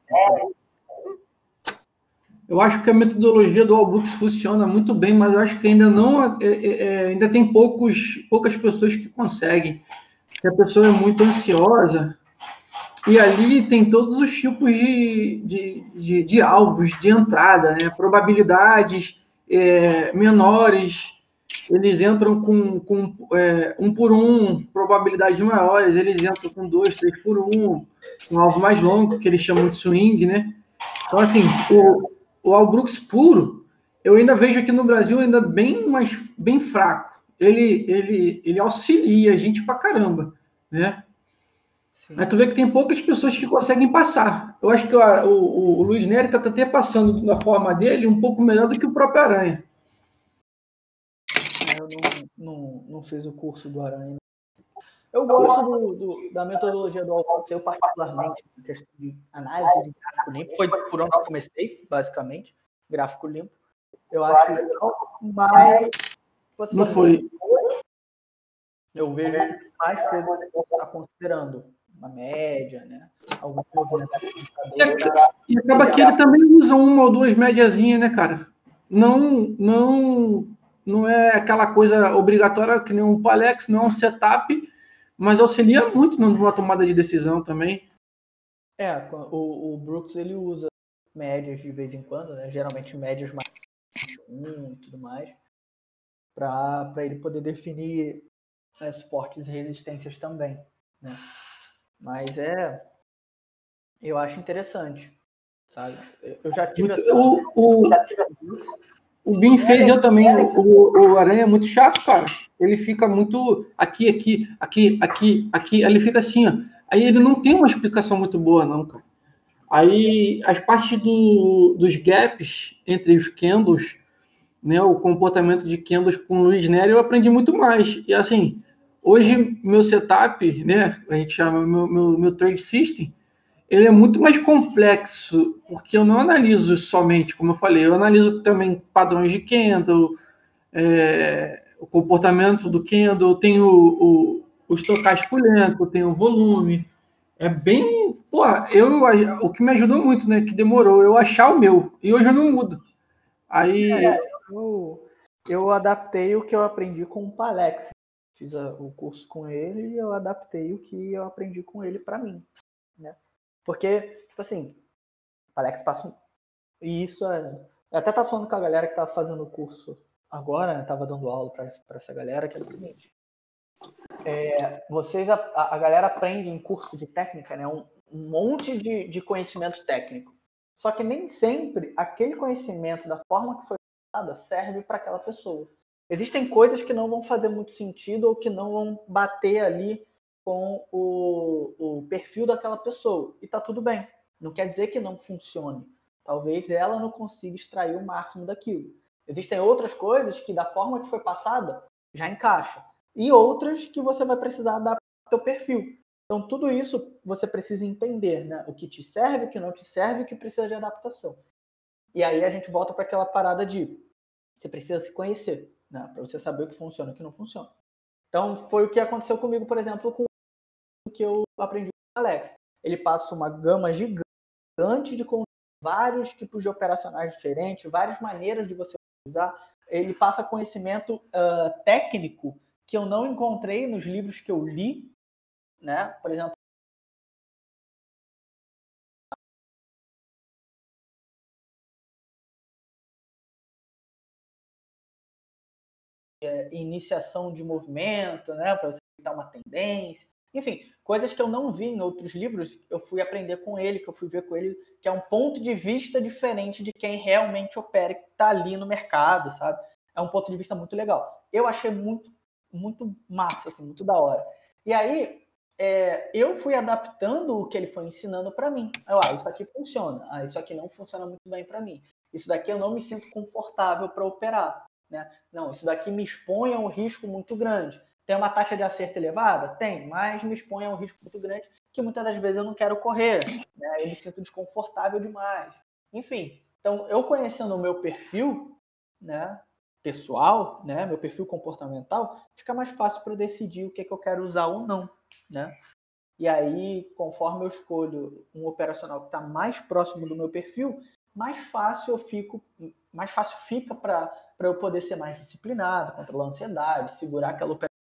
Eu acho que a metodologia do Al Brooks funciona muito bem, mas eu acho que ainda não. É, é, é ainda tem poucos, poucas pessoas que conseguem. A pessoa é muito ansiosa. E ali tem todos os tipos de, de, de, de alvos de entrada, né? probabilidades é, menores eles entram com, com é, um por um, probabilidades maiores, eles entram com dois, três por um, um alvo mais longo, que eles chamam de swing, né? Então, assim, o, o Al puro, eu ainda vejo aqui no Brasil ainda bem mais bem fraco. Ele, ele, ele auxilia a gente pra caramba, né? Sim. Aí tu vê que tem poucas pessoas que conseguem passar. Eu acho que o, o, o Luiz Nery tá até passando da forma dele um pouco melhor do que o próprio Aranha não, não fiz o curso do Aranha. Eu gosto do, do, da metodologia do Alfox, eu particularmente, na questão de análise de gráfico limpo. Foi por onde eu comecei, basicamente, gráfico limpo. Eu acho mais. Não foi. Eu vejo mais coisas que você está considerando. Uma média, né? Algum e, e acaba que ele também usa uma ou duas médiazinhas, né, cara? Não, não não é aquela coisa obrigatória que nem um Palex, não é um setup, mas auxilia muito numa tomada de decisão também. É, o, o Brooks ele usa médias de vez em quando, né? geralmente médias mais um e tudo mais, para ele poder definir é, suportes e resistências também. Né? Mas é. Eu acho interessante. Sabe? Eu já tive. Muito, o, o... Já tive Brooks, O Bin fez eu também. O, o, Aranha é muito chato, cara. Ele fica muito aqui, aqui, aqui, aqui, aqui. Ele fica assim, ó. Aí ele não tem uma explicação muito boa, não, cara. Aí as partes do, dos gaps entre os candles, né, o comportamento de candles com o Luiz Nery, eu aprendi muito mais. E assim, hoje meu setup, né, a gente chama meu, meu, meu trade system, ele é muito mais complexo, porque eu não analiso somente, como eu falei, eu analiso também padrões de candle, é, o comportamento do candle, tenho o, o, o estocástico lento, o volume, é bem. Pô, eu, o que me ajudou muito, né? Que demorou eu achar o meu. E hoje eu não mudo. Aí. É, eu, eu adaptei o que eu aprendi com o Palex. Fiz a, o curso com ele e eu adaptei o que eu aprendi com ele para mim. Né? Porque, tipo assim, o Palex passa um. E isso é. Eu até tava falando com a galera que tava fazendo o curso agora, né? Tava dando aula para essa galera, que é o seguinte é, vocês, a, a, galera aprende em curso de técnica, né, um, um monte de, de conhecimento técnico. Só que nem sempre aquele conhecimento, da forma que foi dada, serve para aquela pessoa. Existem coisas que não vão fazer muito sentido ou que não vão bater ali com o, o perfil daquela pessoa. E tá tudo bem. Não quer dizer que não funcione. Talvez ela não consiga extrair o máximo daquilo. Existem outras coisas que, da forma que foi passada, já encaixa e outras que você vai precisar adaptar ao seu perfil. Então, tudo isso você precisa entender, né? O que te serve, o que não te serve, o que precisa de adaptação. E aí a gente volta para aquela parada de você precisa se conhecer, né? Para você saber o que funciona e o que não funciona. Então, foi o que aconteceu comigo, por exemplo, com o que eu aprendi com o Alex. Ele passa uma gama gigante de vários tipos de operacionais diferentes, várias maneiras de você usar. Ele passa conhecimento uh, técnico que eu não encontrei nos livros que eu li, né? Por exemplo, iniciação de movimento, né, para você dar uma tendência, enfim, coisas que eu não vi em outros livros, eu fui aprender com ele, que eu fui ver com ele, que é um ponto de vista diferente de quem realmente opera, que está ali no mercado, sabe? É um ponto de vista muito legal. Eu achei muito muito massa, assim, muito da hora. E aí, é, eu fui adaptando o que ele foi ensinando para mim. Eu, ah, isso aqui funciona. Ah, isso aqui não funciona muito bem para mim. Isso daqui eu não me sinto confortável para operar. Né? Não, isso daqui me expõe a um risco muito grande. Tem uma taxa de acerto elevada? Tem, mas me expõe a um risco muito grande que muitas das vezes eu não quero correr. Né? Eu me sinto desconfortável demais. Enfim, então eu conhecendo o meu perfil, né, pessoal, né, meu perfil comportamental, fica mais fácil para eu decidir o que, é que eu quero usar ou não, né? E aí, conforme eu escolho um operacional que está mais próximo do meu perfil, mais fácil eu fico, mais fácil fica para eu poder ser mais disciplinado, controlar a ansiedade, segurar aquela operação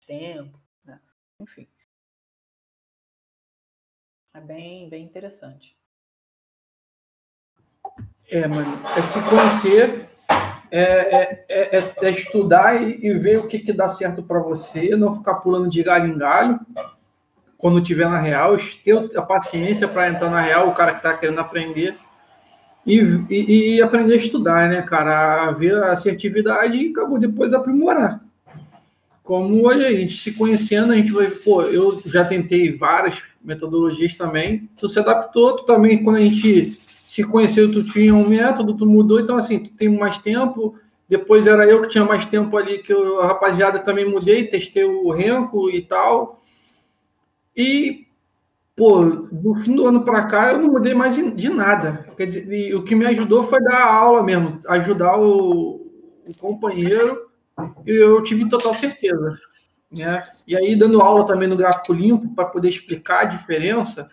de tempo, né? Enfim. É bem, bem interessante. É, mano, é se conhecer é, é, é, é, estudar e, e, ver o que, que dá certo para você, não ficar pulando de galho em galho quando tiver na real, ter a paciência para entrar na real, o cara que está querendo aprender, e, e, aprender a estudar, né, cara? A ver a assertividade e acabou depois aprimorar. Como hoje a gente se conhecendo, a gente vai, pô, eu já tentei várias metodologias também, tu se adaptou, tu também, quando a gente se conheceu, tu tinha um método, tu mudou, então assim, tu tem mais tempo. Depois era eu que tinha mais tempo ali, que eu, a rapaziada também mudei, testei o Renko e tal. E, pô, do fim do ano para cá eu não mudei mais de nada. Quer dizer, o que me ajudou foi dar aula mesmo, ajudar o, o companheiro, eu tive total certeza. Né? E aí, dando aula também no gráfico limpo, para poder explicar a diferença,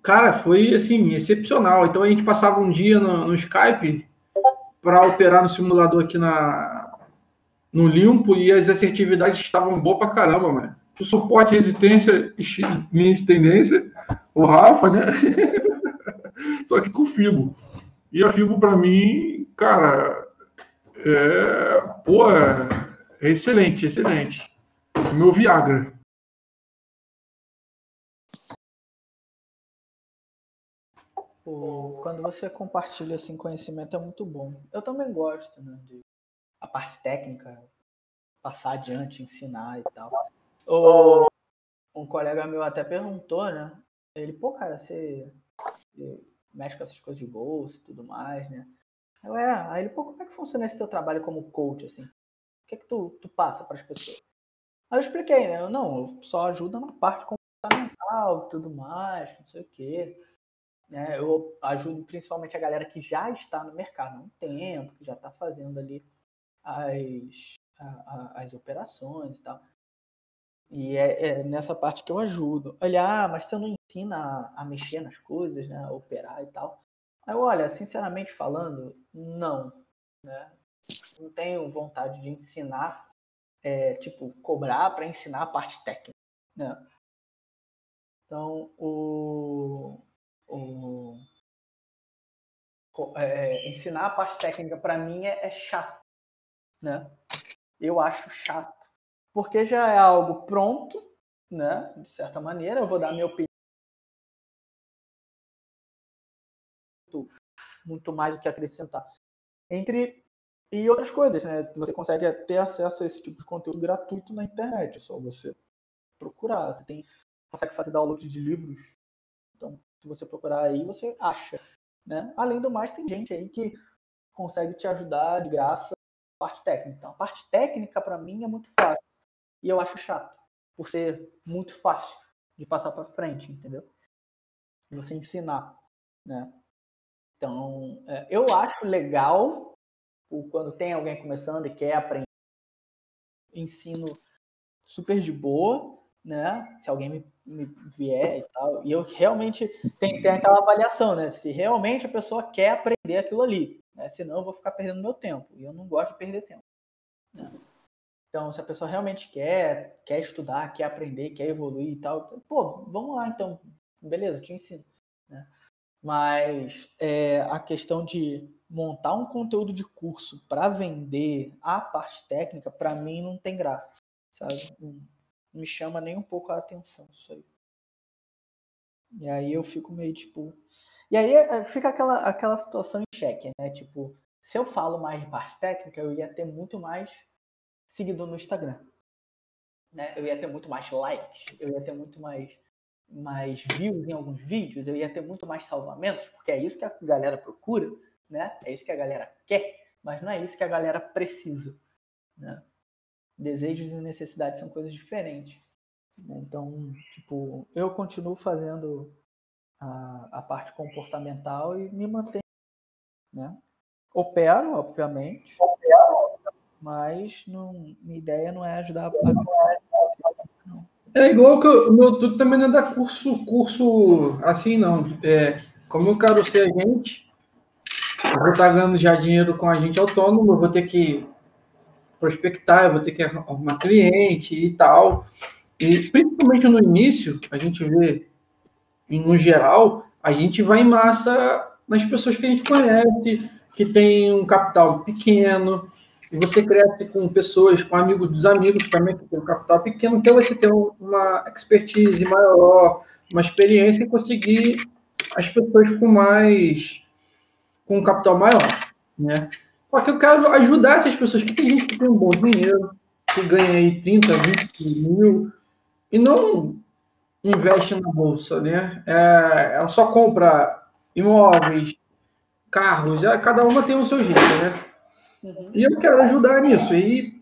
Cara, foi assim, excepcional. Então a gente passava um dia no, no Skype para operar no simulador aqui na, no limpo e as assertividades estavam boas pra caramba, mano. O suporte, resistência, linha de tendência, o Rafa, né? Só que com Fibo. E a Fibo, para mim, cara, é, pô, é, excelente, excelente. Meu Viagra. o, quando você compartilha assim conhecimento é muito bom. Eu também gosto, né, de a parte técnica, passar adiante, ensinar e tal. O, um colega meu até perguntou, né? Ele, pô, cara, você, você mexe com essas coisas de bolsa e tudo mais, né? Eu, é, aí ele, pô, como é que funciona esse teu trabalho como coach, assim? O que é que tu, tu passa para as pessoas? Aí eu expliquei, né? Eu, não, eu só ajudo na parte comportamental e tudo mais, não sei o quê. Né? Eu ajudo principalmente a galera que já está no mercado há um tempo, que já está fazendo ali as, a, a, as operações e tal. E é, é, nessa parte que eu ajudo. Olha, ah, mas você não ensina a, a, mexer nas coisas, né? A operar e tal. Aí, olha, sinceramente falando, não. Né? Não tenho vontade de ensinar, é, tipo, cobrar para ensinar a parte técnica. Né? Então, o, o é, ensinar a parte técnica para mim é, é chato, né? Eu acho chato porque já é algo pronto, né? De certa maneira, eu vou dar minha opinião muito mais do que acrescentar. Entre e outras coisas, né? Você consegue ter acesso a esse tipo de conteúdo gratuito na internet, é só você procurar. Você tem consegue fazer download de livros. Então, se você procurar aí, você acha, né? Além do mais, tem gente aí que consegue te ajudar de graça parte técnica. Então, a parte técnica para mim é muito fácil. E eu acho chato, por ser muito fácil de passar para frente, entendeu? Você ensinar, né? Então, é, eu acho legal quando tem alguém começando e quer aprender ensino super de boa, né? Se alguém me, me vier e tal. E eu realmente tem, tem aquela avaliação, né? Se realmente a pessoa quer aprender aquilo ali, né? Senão eu vou ficar perdendo meu tempo. E eu não gosto de perder tempo. Né? Então, se a pessoa realmente quer, quer estudar, quer aprender, quer evoluir e tal, pô, vamos lá então, beleza, te ensino. Né? Mas é, a questão de montar um conteúdo de curso para vender a parte técnica, para mim não tem graça, sabe? Não me chama nem um pouco a atenção isso aí. E aí eu fico meio tipo. E aí é, fica aquela, aquela situação em xeque, né? Tipo, se eu falo mais de parte técnica, eu ia ter muito mais seguidor no Instagram. Né? Eu ia ter muito mais likes, eu ia ter muito mais, mais views em alguns vídeos, eu ia ter muito mais salvamentos, porque é isso que a galera procura, né? É isso que a galera quer, mas não é isso que a galera precisa. Né? Desejos e necessidades são coisas diferentes. Então, tipo, eu continuo fazendo a, a parte comportamental e me mantenho, né? Opero, obviamente, mas não, minha ideia não é ajudar a é igual que o meu tudo também não é dar curso, curso assim, não. É, como eu quero ser agente, eu vou estar ganhando já dinheiro com agente autônomo, eu vou ter que prospectar, eu vou ter que arrumar cliente e tal. E principalmente no início, a gente vê, no geral, a gente vai em massa nas pessoas que a gente conhece, que tem um capital pequeno, e você cresce com pessoas, com amigos dos amigos também, que tem um capital pequeno, então você tem uma expertise maior, uma experiência e conseguir as pessoas com mais, com um capital maior, né? Só que eu quero ajudar essas pessoas, que tem gente que tem um bom dinheiro, que ganha aí 30, 20 mil, e não investe na bolsa, né? É, ela só compra imóveis, carros, é, cada uma tem o seu jeito, né? Uhum. E eu quero ajudar nisso. E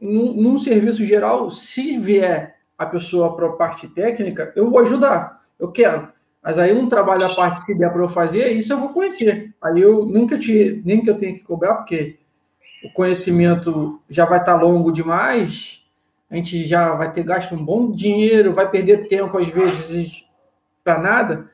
num, num serviço geral, se vier a pessoa para a parte técnica, eu vou ajudar. Eu quero. Mas aí um trabalho à parte que der para eu fazer, isso eu vou conhecer. Aí eu nunca te, nem que eu tenha que cobrar, porque o conhecimento já vai estar tá longo demais, a gente já vai ter gasto um bom dinheiro, vai perder tempo às vezes para nada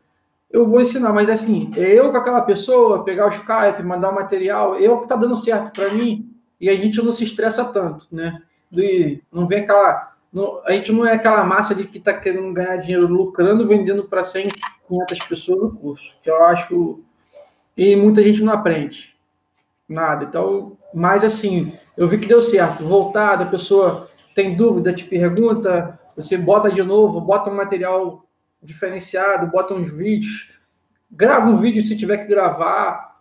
eu vou ensinar, mas assim, é eu com aquela pessoa, pegar o Skype, mandar material, eu que tá dando certo para mim, e a gente não se estressa tanto, né? E não vem aquela. Não, a gente não é aquela massa de que está querendo ganhar dinheiro lucrando, vendendo para 100, 500 pessoas no curso, que eu acho. E muita gente não aprende nada. Então, mas assim, eu vi que deu certo. Voltada, a pessoa tem dúvida, te pergunta, você bota de novo, bota um material diferenciado, bota uns vídeos, grava um vídeo se tiver que gravar,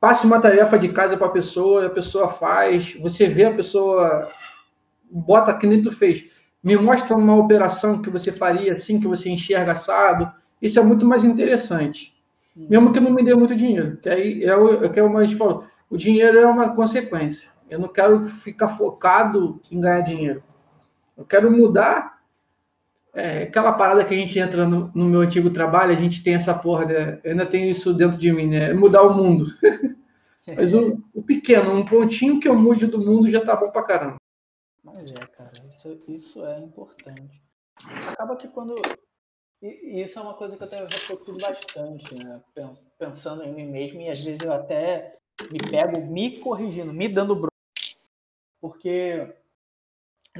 passe uma tarefa de casa para a pessoa, a pessoa faz, você vê a pessoa, bota que nem tu fez, me mostra uma operação que você faria assim, que você enxerga assado, isso é muito mais interessante. Mesmo que não me dê muito dinheiro, que aí é o, é o que mais falou, o dinheiro é uma consequência. Eu não quero ficar focado em ganhar dinheiro. Eu quero mudar é, aquela parada que a gente entra no, no, meu antigo trabalho, a gente tem essa porra, eu ainda tenho isso dentro de mim, né? É mudar o mundo. Mas o, o, pequeno, um pontinho que eu mude do mundo já tá bom pra caramba. Mas é, cara, isso, isso é importante. Acaba que quando. E isso é uma coisa que eu tenho refletido bastante, né? Pensando em mim mesmo, e às vezes eu até me pego me corrigindo, me dando bronca. Porque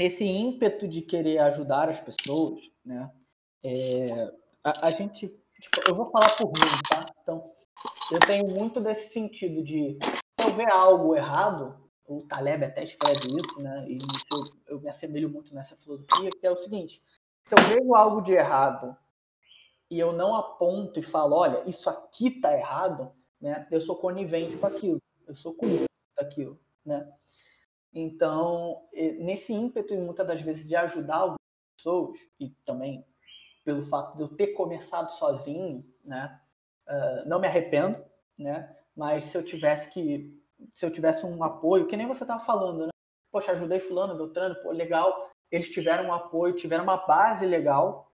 nesse ímpeto de querer ajudar as pessoas, né? É, a, a, gente, tipo, eu vou falar por mim, tá? Então, eu tenho muito desse sentido de se eu ver algo errado, o Taleb até escreve isso, né? E isso eu, me assemelho muito nessa filosofia, que é o seguinte: se eu vejo algo de errado e eu não aponto e falo, olha, isso aqui tá errado, né? Eu sou conivente com aquilo, eu sou cúmplice daquilo, né? Então, nesse ímpeto, e muitas das vezes, de ajudar algumas pessoas, e também pelo fato de eu ter começado sozinho, né, uh, não me arrependo, né, mas se eu tivesse que, se eu tivesse um apoio, que nem você estava falando, né, poxa, ajudei fulano, Beltrano, pô, legal, eles tiveram um apoio, tiveram uma base legal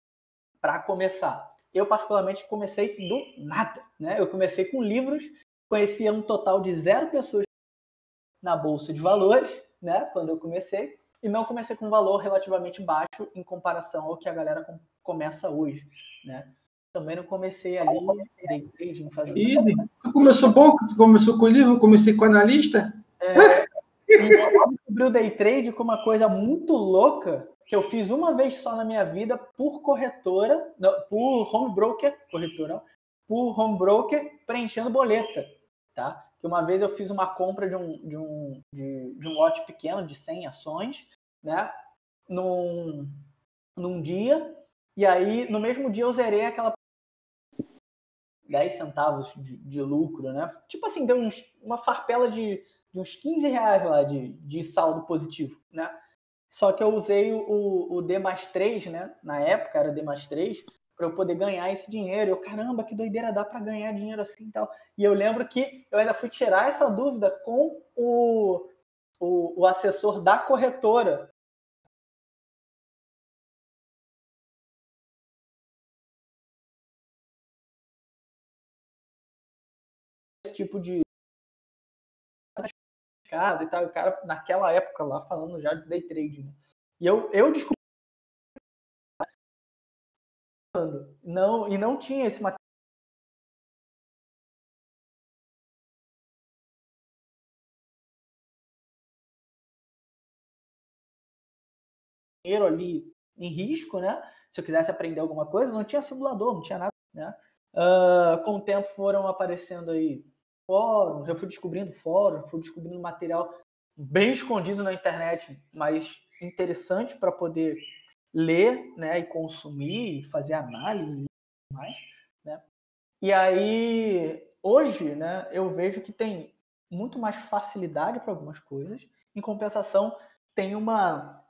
para começar. Eu, particularmente, comecei do nada, né, eu comecei com livros, conhecia um total de zero pessoas na Bolsa de Valores, né, quando eu comecei, e não comecei com um valor relativamente baixo em comparação ao que a galera com, começa hoje, né? Também não comecei ali day trading, fazendo... E tu começou bom, tu começou com o livro, comecei com analista? É, eu descobri o day trade como uma coisa muito louca que eu fiz uma vez só na minha vida por corretora, não, por home broker, corretora, por home broker preenchendo boleta, tá? Que uma vez eu fiz uma compra de um, de um, de, de um lote pequeno, de 100 ações, né? Num, num dia, e aí no mesmo dia eu zerei aquela 10 centavos de, de lucro, né? Tipo assim, deu uns, uma farpela de, de, uns 15 reais lá de, de saldo positivo, né? Só que eu usei o, o D mais 3, né? Na época era D mais 3, para eu poder ganhar esse dinheiro. Eu, caramba, que doideira dá para ganhar dinheiro assim e tal. E eu lembro que eu ainda fui tirar essa dúvida com o, o, o assessor da corretora. Esse tipo de e tal, o cara naquela época lá falando já de day trade. Né? E eu, eu descobri não, e não tinha esse material. ali em risco, né? Se eu quisesse aprender alguma coisa, não tinha simulador, não tinha nada, né? Uh, com o tempo foram aparecendo aí fóruns, eu fui descobrindo fóruns, fui descobrindo material bem escondido na internet, mas interessante para poder ler né, e consumir, fazer análise e mais. Né? E aí, hoje, né, eu vejo que tem muito mais facilidade para algumas coisas, em compensação, tem uma,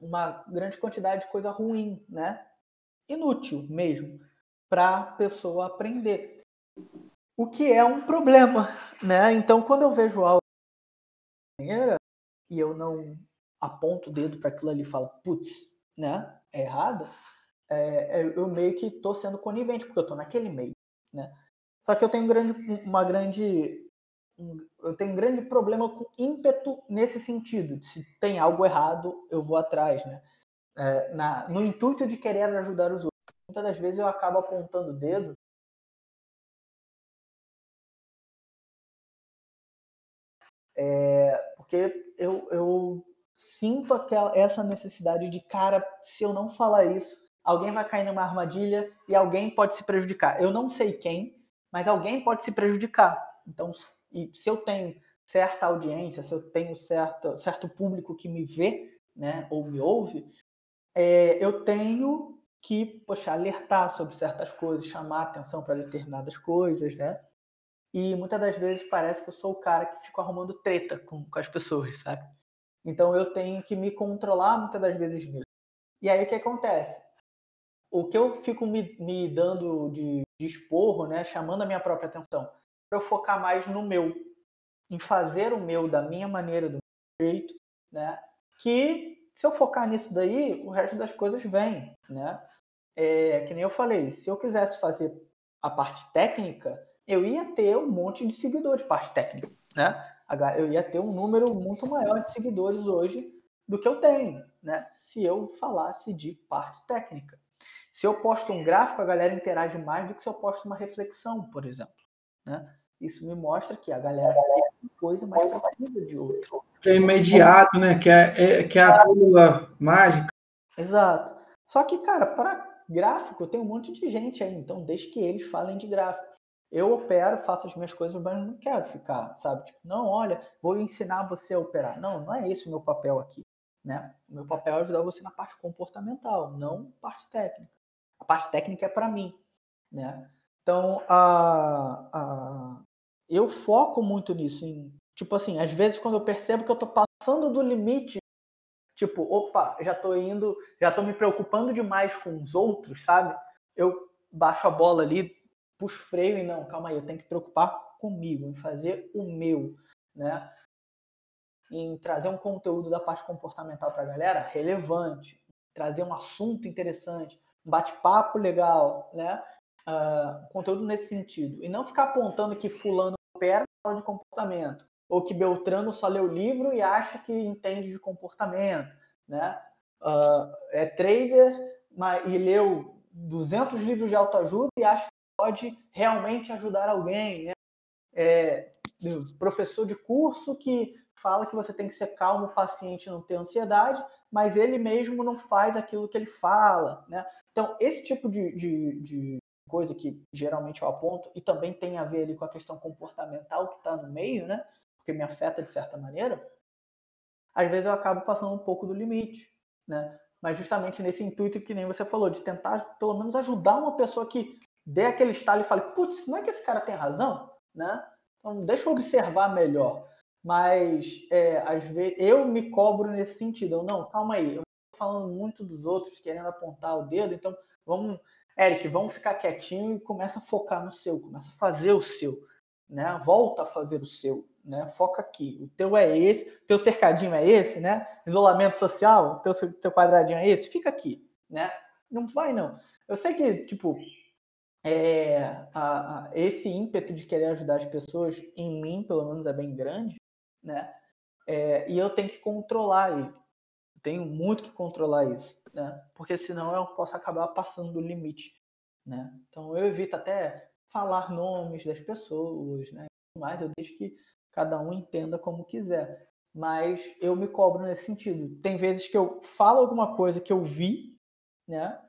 uma grande quantidade de coisa ruim, né? inútil mesmo, para a pessoa aprender. O que é um problema, né? Então, quando eu vejo algo e eu não aponto o dedo para aquilo ali e falo, putz, né, é errada, é, é, eu meio que estou sendo conivente, porque eu estou naquele meio, né? Só que eu tenho um grande, uma grande, um, eu tenho um grande problema com ímpeto nesse sentido. Se tem algo errado, eu vou atrás, né? É, na, no intuito de querer ajudar os outros. Muitas das vezes eu acabo apontando o dedo É, porque eu, eu sinto aquela, essa necessidade de, cara, se eu não falar isso, alguém vai cair numa armadilha e alguém pode se prejudicar. Eu não sei quem, mas alguém pode se prejudicar. Então, se eu tenho certa audiência, se eu tenho certo, certo público que me vê, né, ou me ouve, é, eu tenho que, poxa, alertar sobre certas coisas, chamar atenção para determinadas coisas, né? E muitas das vezes parece que eu sou o cara que fica arrumando treta com, com as pessoas, sabe? Então eu tenho que me controlar muitas das vezes nisso. E aí o que acontece? O que eu fico me, me dando de, de esporro, né? Chamando a minha própria atenção, para eu focar mais no meu, em fazer o meu da minha maneira, do meu jeito, né? Que se eu focar nisso daí, o resto das coisas vem, né? É, que nem eu falei, se eu quisesse fazer a parte técnica, eu ia ter um monte de seguidores de parte técnica, né? Eu ia ter um número muito maior de seguidores hoje do que eu tenho, né? Se eu falasse de parte técnica. Se eu posto um gráfico, a galera interage mais do que se eu posto uma reflexão, por exemplo, né? Isso me mostra que a galera quer uma coisa mais profunda de outra. Que é imediato, né? Que é, é que é a pílula mágica. Exato. Só que, cara, para gráfico tem um monte de gente aí, então desde que eles falem de gráfico. Eu opero, faço as minhas coisas, mas não quero ficar, sabe? Tipo, não, olha, vou ensinar você a operar. Não, não é esse o meu papel aqui, né? O meu papel é ajudar você na parte comportamental, não parte técnica. A parte técnica é para mim, né? Então, a, a, eu foco muito nisso. Em, tipo assim, às vezes quando eu percebo que eu tô passando do limite, tipo, opa, já tô indo, já tô me preocupando demais com os outros, sabe? Eu baixo a bola ali, puxo freio e não, calma aí, eu tenho que preocupar comigo, em fazer o meu, né? Em trazer um conteúdo da parte comportamental para a galera relevante, trazer um assunto interessante, um bate-papo legal, né? Uh, conteúdo nesse sentido. E não ficar apontando que fulano opera fala de comportamento, ou que Beltrano só lê o livro e acha que entende de comportamento, né? Uh, é trader mas, e leu 200 livros de autoajuda e acha pode realmente ajudar alguém. Né? É, professor de curso que fala que você tem que ser calmo, paciente, não ter ansiedade, mas ele mesmo não faz aquilo que ele fala. Né? Então, esse tipo de, de, de coisa que geralmente eu aponto, e também tem a ver ali com a questão comportamental que está no meio, né? porque me afeta de certa maneira, às vezes eu acabo passando um pouco do limite. Né? Mas justamente nesse intuito que nem você falou, de tentar pelo menos ajudar uma pessoa que dê aquele estalo e fale, putz, não é que esse cara tem razão, né? Então deixa eu observar melhor. Mas é, às vezes eu me cobro nesse sentido. Eu não, calma aí, eu estou falando muito dos outros querendo apontar o dedo, então vamos, Eric, vamos ficar quietinho e começa a focar no seu, começa a fazer o seu, né? Volta a fazer o seu, né? Foca aqui. O teu é esse, o teu cercadinho é esse, né? Isolamento social, o teu, teu quadradinho é esse, fica aqui, né? Não vai não. Eu sei que, tipo, é, a, a, esse ímpeto de querer ajudar as pessoas, em mim, pelo menos, é bem grande, né? É, e eu tenho que controlar ele. Tenho muito que controlar isso, né? Porque senão eu posso acabar passando do limite, né? Então eu evito até falar nomes das pessoas, né? Mas eu deixo que cada um entenda como quiser. Mas eu me cobro nesse sentido. Tem vezes que eu falo alguma coisa que eu vi, né?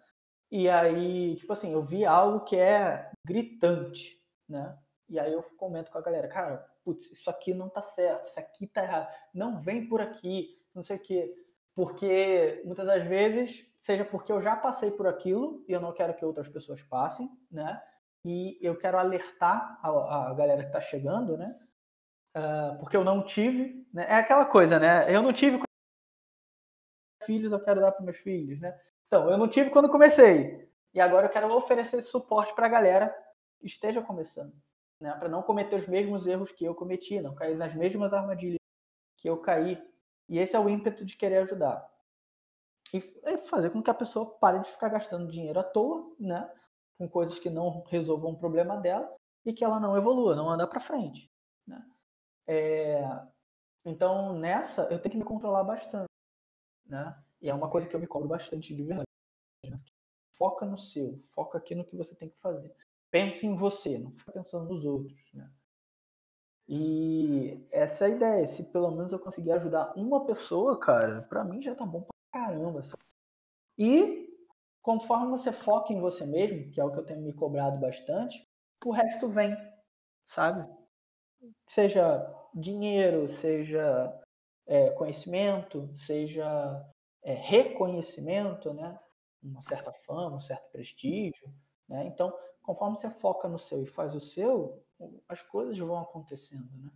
E aí, tipo assim, eu vi algo que é gritante, né? E aí eu comento com a galera, cara, putz, isso aqui não tá certo, isso aqui tá errado, não vem por aqui, não sei o quê. Porque muitas das vezes, seja porque eu já passei por aquilo e eu não quero que outras pessoas passem, né? E eu quero alertar a, a galera que tá chegando, né? Uh, porque eu não tive, né? É aquela coisa, né? Eu não tive filhos, eu quero dar para meus filhos, né? Então, eu não tive quando comecei. E agora eu quero oferecer esse suporte para a galera que esteja começando. Né? Para não cometer os mesmos erros que eu cometi, não cair nas mesmas armadilhas que eu caí. E esse é o ímpeto de querer ajudar. E fazer com que a pessoa pare de ficar gastando dinheiro à toa, né? Com coisas que não resolvam o problema dela e que ela não evolua, não anda para frente. Né? É... Então, nessa, eu tenho que me controlar bastante. Né? E é uma coisa que eu me cobro bastante de verdade. Foca no seu, foca aqui no que você tem que fazer. Pense em você, não fica pensando nos outros. Né? E essa é a ideia. Se pelo menos eu conseguir ajudar uma pessoa, cara, para mim já tá bom pra caramba. Sabe? E conforme você foca em você mesmo, que é o que eu tenho me cobrado bastante, o resto vem, sabe? Seja dinheiro, seja é, conhecimento, seja é, reconhecimento, né? uma certa fama, um certo prestígio, né? Então, conforme você foca no seu e faz o seu, as coisas vão acontecendo, né?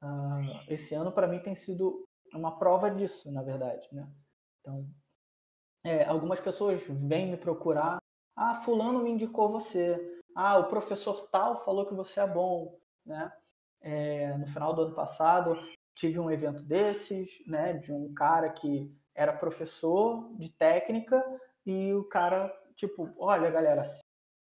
Ah, esse ano para mim tem sido uma prova disso, na verdade, né? Então, é, algumas pessoas vêm me procurar, ah, fulano me indicou você, ah, o professor tal falou que você é bom, né? É, no final do ano passado tive um evento desses, né, de um cara que era professor de técnica e o cara, tipo, olha galera,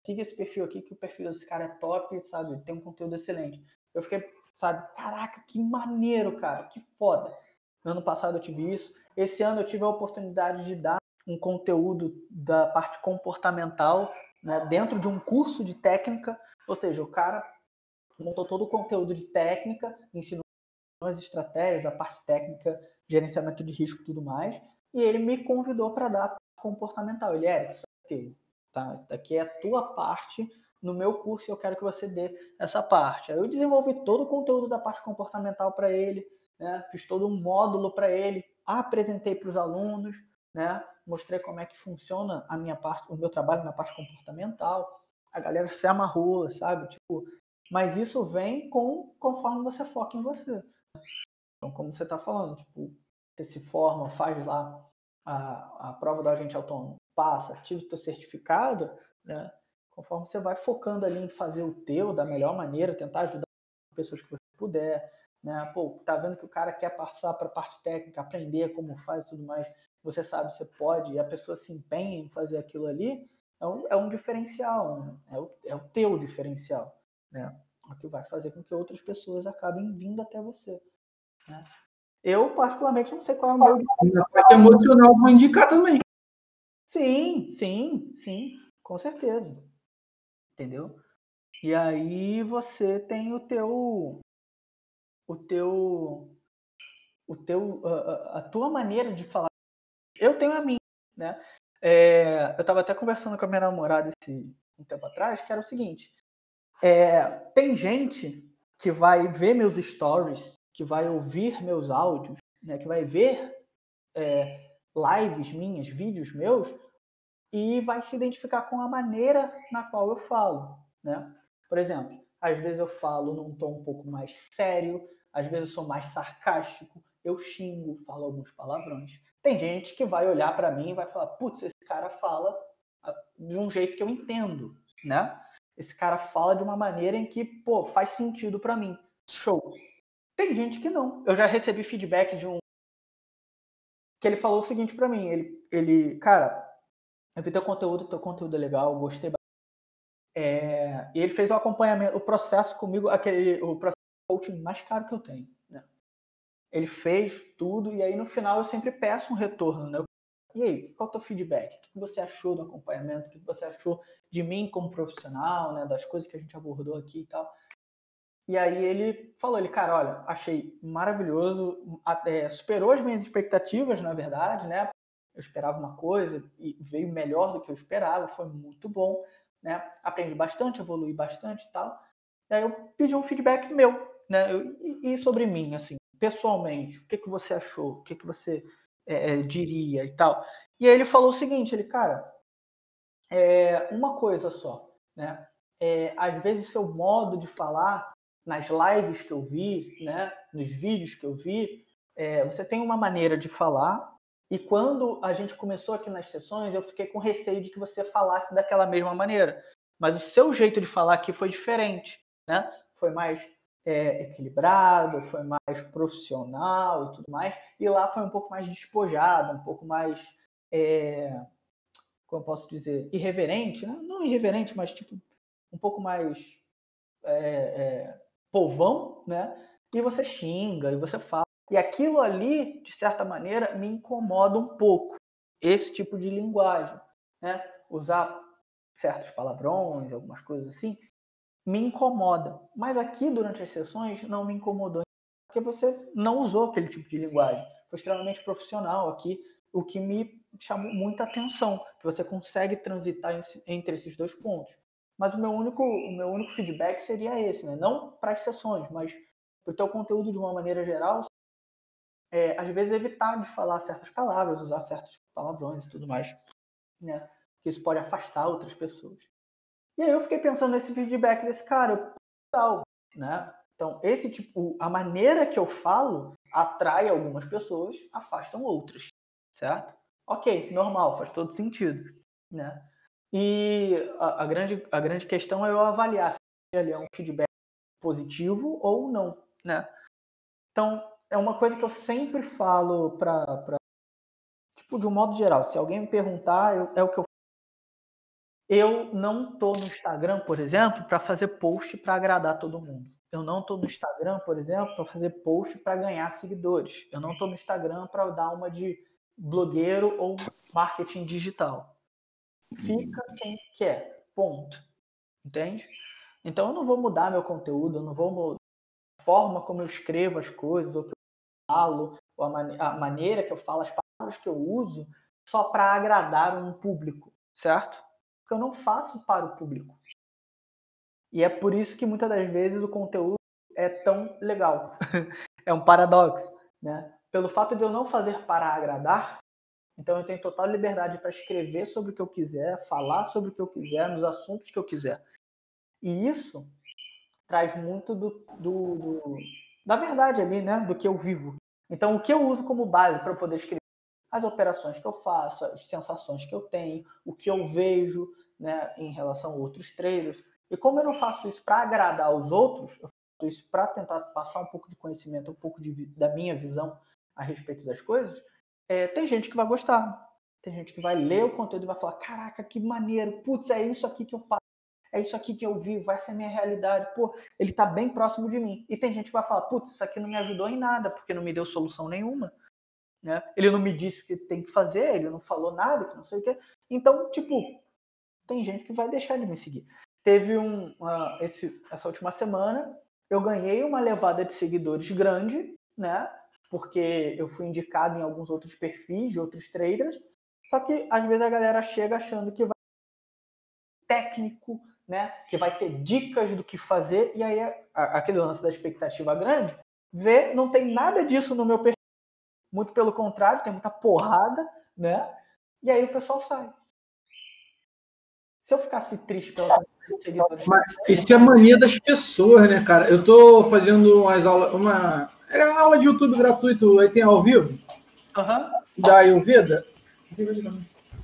siga esse perfil aqui que o perfil desse cara é top, sabe, tem um conteúdo excelente. Eu fiquei, sabe, caraca, que maneiro, cara, que foda. No ano passado eu tive isso. Esse ano eu tive a oportunidade de dar um conteúdo da parte comportamental né, dentro de um curso de técnica, ou seja, o cara montou todo o conteúdo de técnica, ensinou as estratégias, a parte técnica, gerenciamento de risco e tudo mais, e ele me convidou para dar comportamental. Ele, Eric, isso aqui, tá? Isso daqui é a tua parte no meu curso e eu quero que você dê essa parte. Aí eu desenvolvi todo o conteúdo da parte comportamental para ele, né? fiz todo um módulo para ele, apresentei para os alunos, né? mostrei como é que funciona a minha parte, o meu trabalho na parte comportamental. A galera se amarrou, sabe? Tipo, mas isso vem com conforme você foca em você. Então, como você está falando, tipo, você se forma, faz lá a, a prova do agente autônomo, passa, tira o teu certificado, né? Conforme você vai focando ali em fazer o teu da melhor maneira, tentar ajudar as pessoas que você puder, né? Pô, tá vendo que o cara quer passar para a parte técnica, aprender como faz e tudo mais, você sabe, você pode, e a pessoa se empenha em fazer aquilo ali, é um, é um diferencial, né? é, o, é o teu diferencial, né? O que vai fazer com que outras pessoas acabem vindo até você. Né? Eu, particularmente, não sei qual é o meu. A emocional vou indicar também. Sim, sim, sim, com certeza. Entendeu? E aí você tem o teu. O teu. O teu. A, a tua maneira de falar. Eu tenho a minha, né? É, eu estava até conversando com a minha namorada esse um tempo atrás, que era o seguinte. É, tem gente que vai ver meus stories, que vai ouvir meus áudios, né, que vai ver é, lives minhas, vídeos meus, e vai se identificar com a maneira na qual eu falo. Né? Por exemplo, às vezes eu falo num tom um pouco mais sério, às vezes eu sou mais sarcástico, eu xingo, falo alguns palavrões. Tem gente que vai olhar para mim e vai falar: putz, esse cara fala de um jeito que eu entendo, né? esse cara fala de uma maneira em que, pô, faz sentido para mim. Show. Tem gente que não. Eu já recebi feedback de um que ele falou o seguinte para mim, ele ele, cara, eu vi teu conteúdo, teu conteúdo é legal, gostei é, e ele fez o acompanhamento, o processo comigo, aquele o processo coaching mais caro que eu tenho. Né? Ele fez tudo e aí no final eu sempre peço um retorno, né? E aí, qual é o teu feedback? O que você achou do acompanhamento? O que você achou de mim como profissional, né? Das coisas que a gente abordou aqui e tal. E aí ele falou, ele, cara, olha, achei maravilhoso, até superou as minhas expectativas, na verdade, né? Eu esperava uma coisa e veio melhor do que eu esperava, foi muito bom, né? Aprendi bastante, evolui bastante e tal. E aí eu pedi um feedback meu, né? Eu, e, e, sobre mim, assim, pessoalmente, o que, que você achou? O que, que você é, é, diria e tal. E aí ele falou o seguinte, ele, cara, é uma coisa só, né? É, às vezes seu modo de falar nas lives que eu vi, né, nos vídeos que eu vi, é, você tem uma maneira de falar e quando a gente começou aqui nas sessões, eu fiquei com receio de que você falasse daquela mesma maneira. Mas o seu jeito de falar aqui foi diferente, né? Foi mais é, equilibrado, foi mais profissional e tudo mais. E lá foi um pouco mais despojado, um pouco mais, é, como eu posso dizer, irreverente, né? não irreverente, mas tipo um pouco mais é, é, povão, né? E você xinga, e você fala. E aquilo ali, de certa maneira, me incomoda um pouco. Esse tipo de linguagem, né? Usar certos palavrões, algumas coisas assim, me incomoda. Mas aqui, durante as sessões, não me incomodou, porque você não usou aquele tipo de linguagem. Foi extremamente profissional aqui, o que me chamou muita atenção, que você consegue transitar entre esses dois pontos. Mas o meu único, o meu único feedback seria esse, né? não para as sessões, mas para o teu conteúdo de uma maneira geral, é, às vezes evitar de falar certas palavras, usar certos palavrões e tudo mais. né? Que isso pode afastar outras pessoas. E aí eu fiquei pensando nesse feedback desse cara, tal, né? Então, esse tipo, a maneira que eu falo atrai algumas pessoas, afastam outras, certo? Ok, normal, faz todo sentido, né? E a, a grande, a grande questão é eu avaliar se ele é um feedback positivo ou não, né? Então, é uma coisa que eu sempre falo para tipo de um modo geral, se alguém me perguntar, eu, é o que eu eu não tô no Instagram, por exemplo, para fazer post para agradar todo mundo. Eu não tô no Instagram, por exemplo, para fazer post para ganhar seguidores. Eu não tô no Instagram para dar uma de blogueiro ou marketing digital. Fica quem quer, ponto. Entende? Então eu não vou mudar meu conteúdo, eu não vou mudar a forma como eu escrevo as coisas, ou que eu falo, ou a, man a maneira que eu falo, as palavras que eu uso, só para agradar um público, certo? Porque eu não faço para o público. E é por isso que muitas das vezes o conteúdo é tão legal. é um paradoxo, né? Pelo fato de eu não fazer para agradar, então eu tenho total liberdade para escrever sobre o que eu quiser, falar sobre o que eu quiser, nos assuntos que eu quiser. E isso traz muito do, do, do, da verdade ali, né? Do que eu vivo. Então, o que eu uso como base para poder escrever as operações que eu faço, as sensações que eu tenho, o que eu vejo, né, em relação a outros traders. E como eu não faço isso para agradar os outros, eu faço isso para tentar passar um pouco de conhecimento, um pouco de, da minha visão a respeito das coisas, é, tem gente que vai gostar. Tem gente que vai ler o conteúdo e vai falar: caraca, que maneiro, putz, é isso aqui que eu faço é isso aqui que eu vivo, essa é a minha realidade. Pô, ele está bem próximo de mim. E tem gente que vai falar, putz, isso aqui não me ajudou em nada, porque não me deu solução nenhuma. Né? Ele não me disse o que tem que fazer, ele não falou nada, que não sei o quê. Então, tipo, tem gente que vai deixar de me seguir. Teve um, uh, esse, essa última semana, eu ganhei uma levada de seguidores grande, né? Porque eu fui indicado em alguns outros perfis de outros traders. Só que às vezes a galera chega achando que vai técnico, né, que vai ter dicas do que fazer, e aí aquele lance da expectativa grande, vê, não tem nada disso no meu perfil. Muito pelo contrário, tem muita porrada, né? E aí o pessoal sai. Se eu ficasse triste pela. Mas isso é a mania das pessoas, né, cara? Eu tô fazendo umas aulas, uma. É uma aula de YouTube gratuito, aí tem ao vivo. Uhum. Da Ayurveda.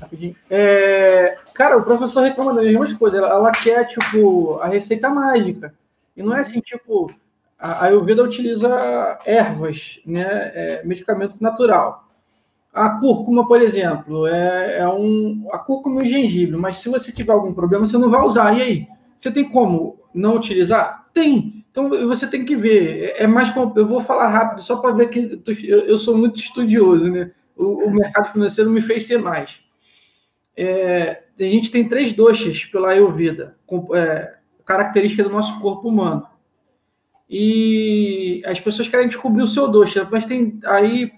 Rapidinho. É, cara, o professor reclama das mesmas coisas. Ela, ela, quer, tipo, a receita mágica. E não é assim, tipo, a Ayurveda utiliza ervas, né? É, medicamento natural. A cúrcuma, por exemplo, é, é, um. A cúrcuma e o gengibre, mas se você tiver algum problema, você não vai usar. E aí? Você tem como não utilizar? Tem. Então você tem que ver. É, é mais. Eu vou falar rápido, só para ver que eu, sou muito estudioso, né? O, o mercado financeiro me fez ser mais é, a gente tem três doxas pela Ayurveda, com, é, característica do nosso corpo humano. E as pessoas querem descobrir o seu doxa, mas tem aí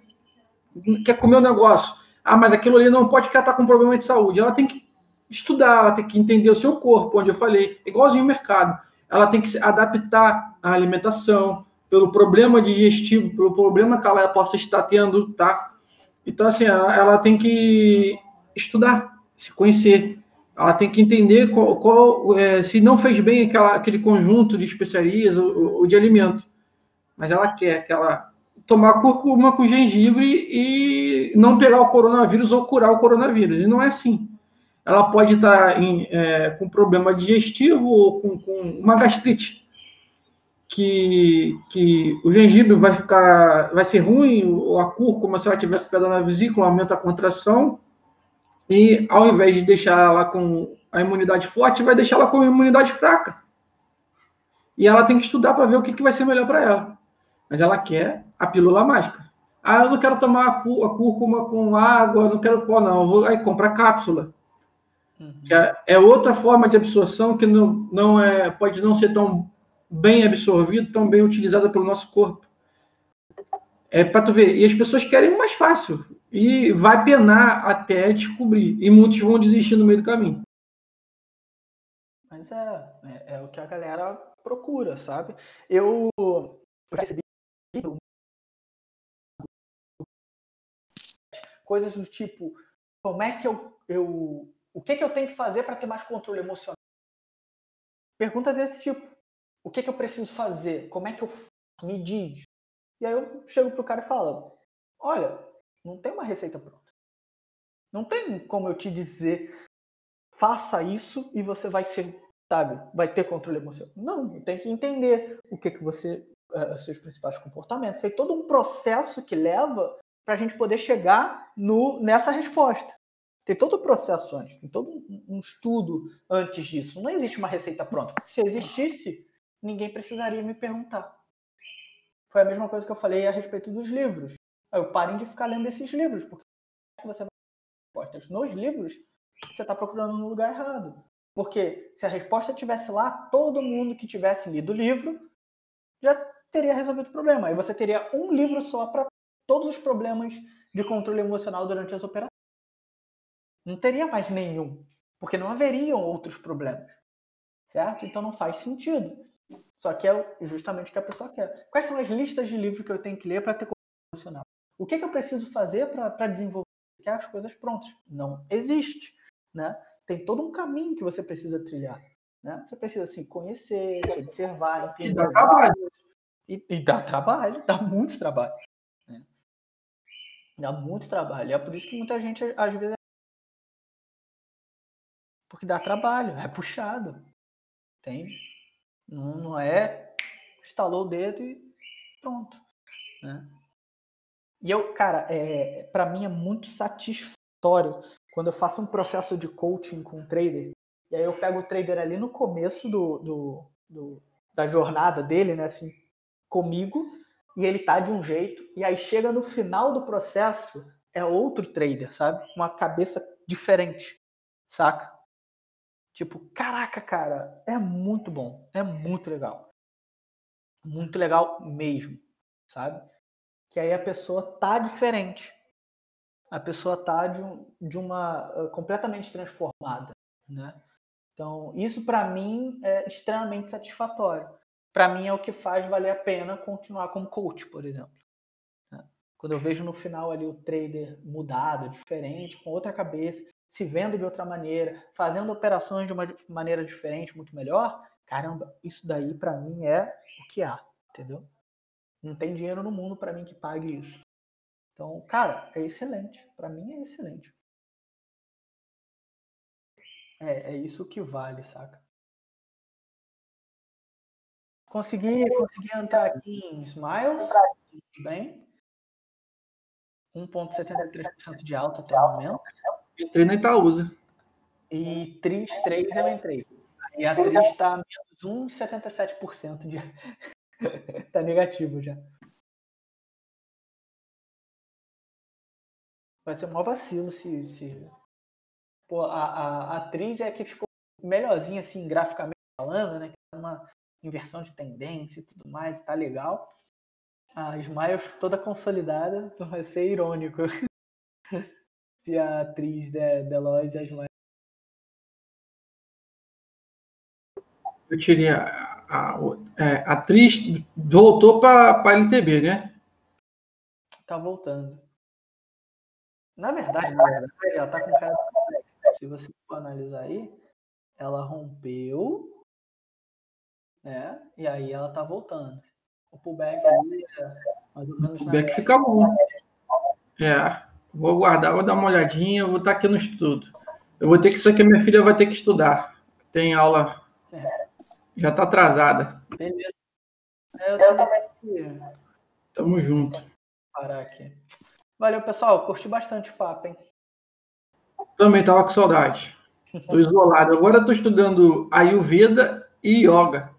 quer comer o um negócio. Ah, mas aquilo ali não pode estar com problema de saúde. Ela tem que estudar, ela tem que entender o seu corpo, onde eu falei, igualzinho o mercado. Ela tem que se adaptar à alimentação, pelo problema digestivo, pelo problema que ela possa estar tendo, tá? Então, assim, ela, ela tem que estudar se conhecer. Ela tem que entender qual, qual é, se não fez bem aquela, aquele conjunto de especiarias ou, ou, de alimento. Mas ela quer que ela tomar curcuma com gengibre e não pegar o coronavírus ou curar o coronavírus. E não é assim. Ela pode estar em, é, com problema digestivo ou com, com uma gastrite que, que o gengibre vai ficar, vai ser ruim, ou a cúrcuma, se ela tiver com pedra na vesícula, aumenta a contração, e ao invés de deixar ela com a imunidade forte, vai deixar ela com a imunidade fraca. E ela tem que estudar para ver o que, que vai ser melhor para ela. Mas ela quer a pílula mágica. Ah, eu não quero tomar a cúrcuma com água, não quero pó, não. Vou, aí compra cápsula. Uhum. É, outra forma de absorção que não, não é, pode não ser tão bem absorvido, tão bem utilizada pelo nosso corpo. É para tu ver. E as pessoas querem mais fácil e vai penar até descobrir. E muitos vão desistir no meio do caminho. Mas é, é, é o que a galera procura, sabe? Eu recebi coisas do tipo, como é que eu, eu o que, que eu tenho que fazer para ter mais controle emocional? Perguntas desse tipo. O que, que eu preciso fazer? Como é que eu me diz? E aí eu chego pro cara e falo: Olha, não tem uma receita pronta. Não tem como eu te dizer, faça isso e você vai ser, sabe, vai ter controle emocional. Não, tem que entender o que que você, uh, seus principais comportamentos. Tem todo um processo que leva para a gente poder chegar no, nessa resposta. Tem todo o processo antes, tem todo um, estudo antes disso. Não existe uma receita pronta. Se existisse, ninguém precisaria me perguntar. Foi a mesma coisa que eu falei a respeito dos livros. Eu parem de ficar lendo esses livros, porque você vai respostas nos livros, você está procurando no lugar errado. Porque se a resposta tivesse lá, todo mundo que tivesse lido o livro já teria resolvido o problema. Aí você teria um livro só para todos os problemas de controle emocional durante as operações. Não teria mais nenhum, porque não haveriam outros problemas. Certo? Então não faz sentido. Só que é justamente o que a pessoa quer. Quais são as listas de livros que eu tenho que ler para ter controle emocional? O que, que eu preciso fazer para desenvolver as coisas prontas? Não existe. Né? Tem todo um caminho que você precisa trilhar. Né? Você precisa assim, conhecer, observar, entender. E dá trabalho. E, e dá trabalho, dá muito trabalho. Né? Dá muito trabalho. É por isso que muita gente, às vezes, porque dá trabalho, é puxado. Entende? Não, não é instalou o dedo e pronto. Né? E eu, cara, é, para mim é muito satisfatório quando eu faço um processo de coaching com um trader. E aí eu pego o trader ali no começo do, do, do da jornada dele, né? Assim, comigo, e ele tá de um jeito, e aí chega no final do processo, é outro trader, sabe? Uma cabeça diferente, saca? Tipo, caraca, cara, é muito bom, é muito legal. Muito legal mesmo, sabe? Que aí a pessoa tá diferente. A pessoa tá de, de uma uh, completamente transformada, né? Então, isso para mim é extremamente satisfatório. Para mim é o que faz valer a pena continuar como coach, por exemplo. Né? Quando eu vejo no final ali o trader mudado, diferente, com outra cabeça, se vendo de outra maneira, fazendo operações de uma maneira diferente, muito melhor, caramba, isso daí para mim é o que há, entendeu? Não tem dinheiro no mundo para mim que pague isso. Então, cara, é excelente. Para mim é excelente. É, é isso que vale, saca? Consegui, consegui entrar aqui em Smiles, bem. 1,73% de alta até o momento. Entrei na Itaúsa. E Tris 3 eu entrei. E a Tris está menos 1,77% de. tá negativo já. Vai ser um vacilo se. se... Pô, a, a, a atriz é a que ficou melhorzinha, assim, graficamente falando, né? Tá uma inversão de tendência e tudo mais, tá legal. A Smile toda consolidada, vai ser irônico. se a atriz de Deloitte e as mais. Eu tirei a, a, a, é, a atriz voltou para a LTB, né? Tá voltando. Na verdade, na verdade, ela tá com cara. Se você for analisar aí, ela rompeu, né? E aí ela tá voltando. O pullback ali é mais ou menos. O pullback fica bom. É. Vou guardar, vou dar uma olhadinha, vou estar aqui no estudo. Eu vou ter que, isso aqui minha filha vai ter que estudar. Tem aula. Já está atrasada. Beleza. Eu também. Tamo junto. Parar aqui. Valeu, pessoal. Curti bastante o papo, hein? Também tava com saudade. Tô isolado. Agora eu tô estudando Ayurveda e Yoga.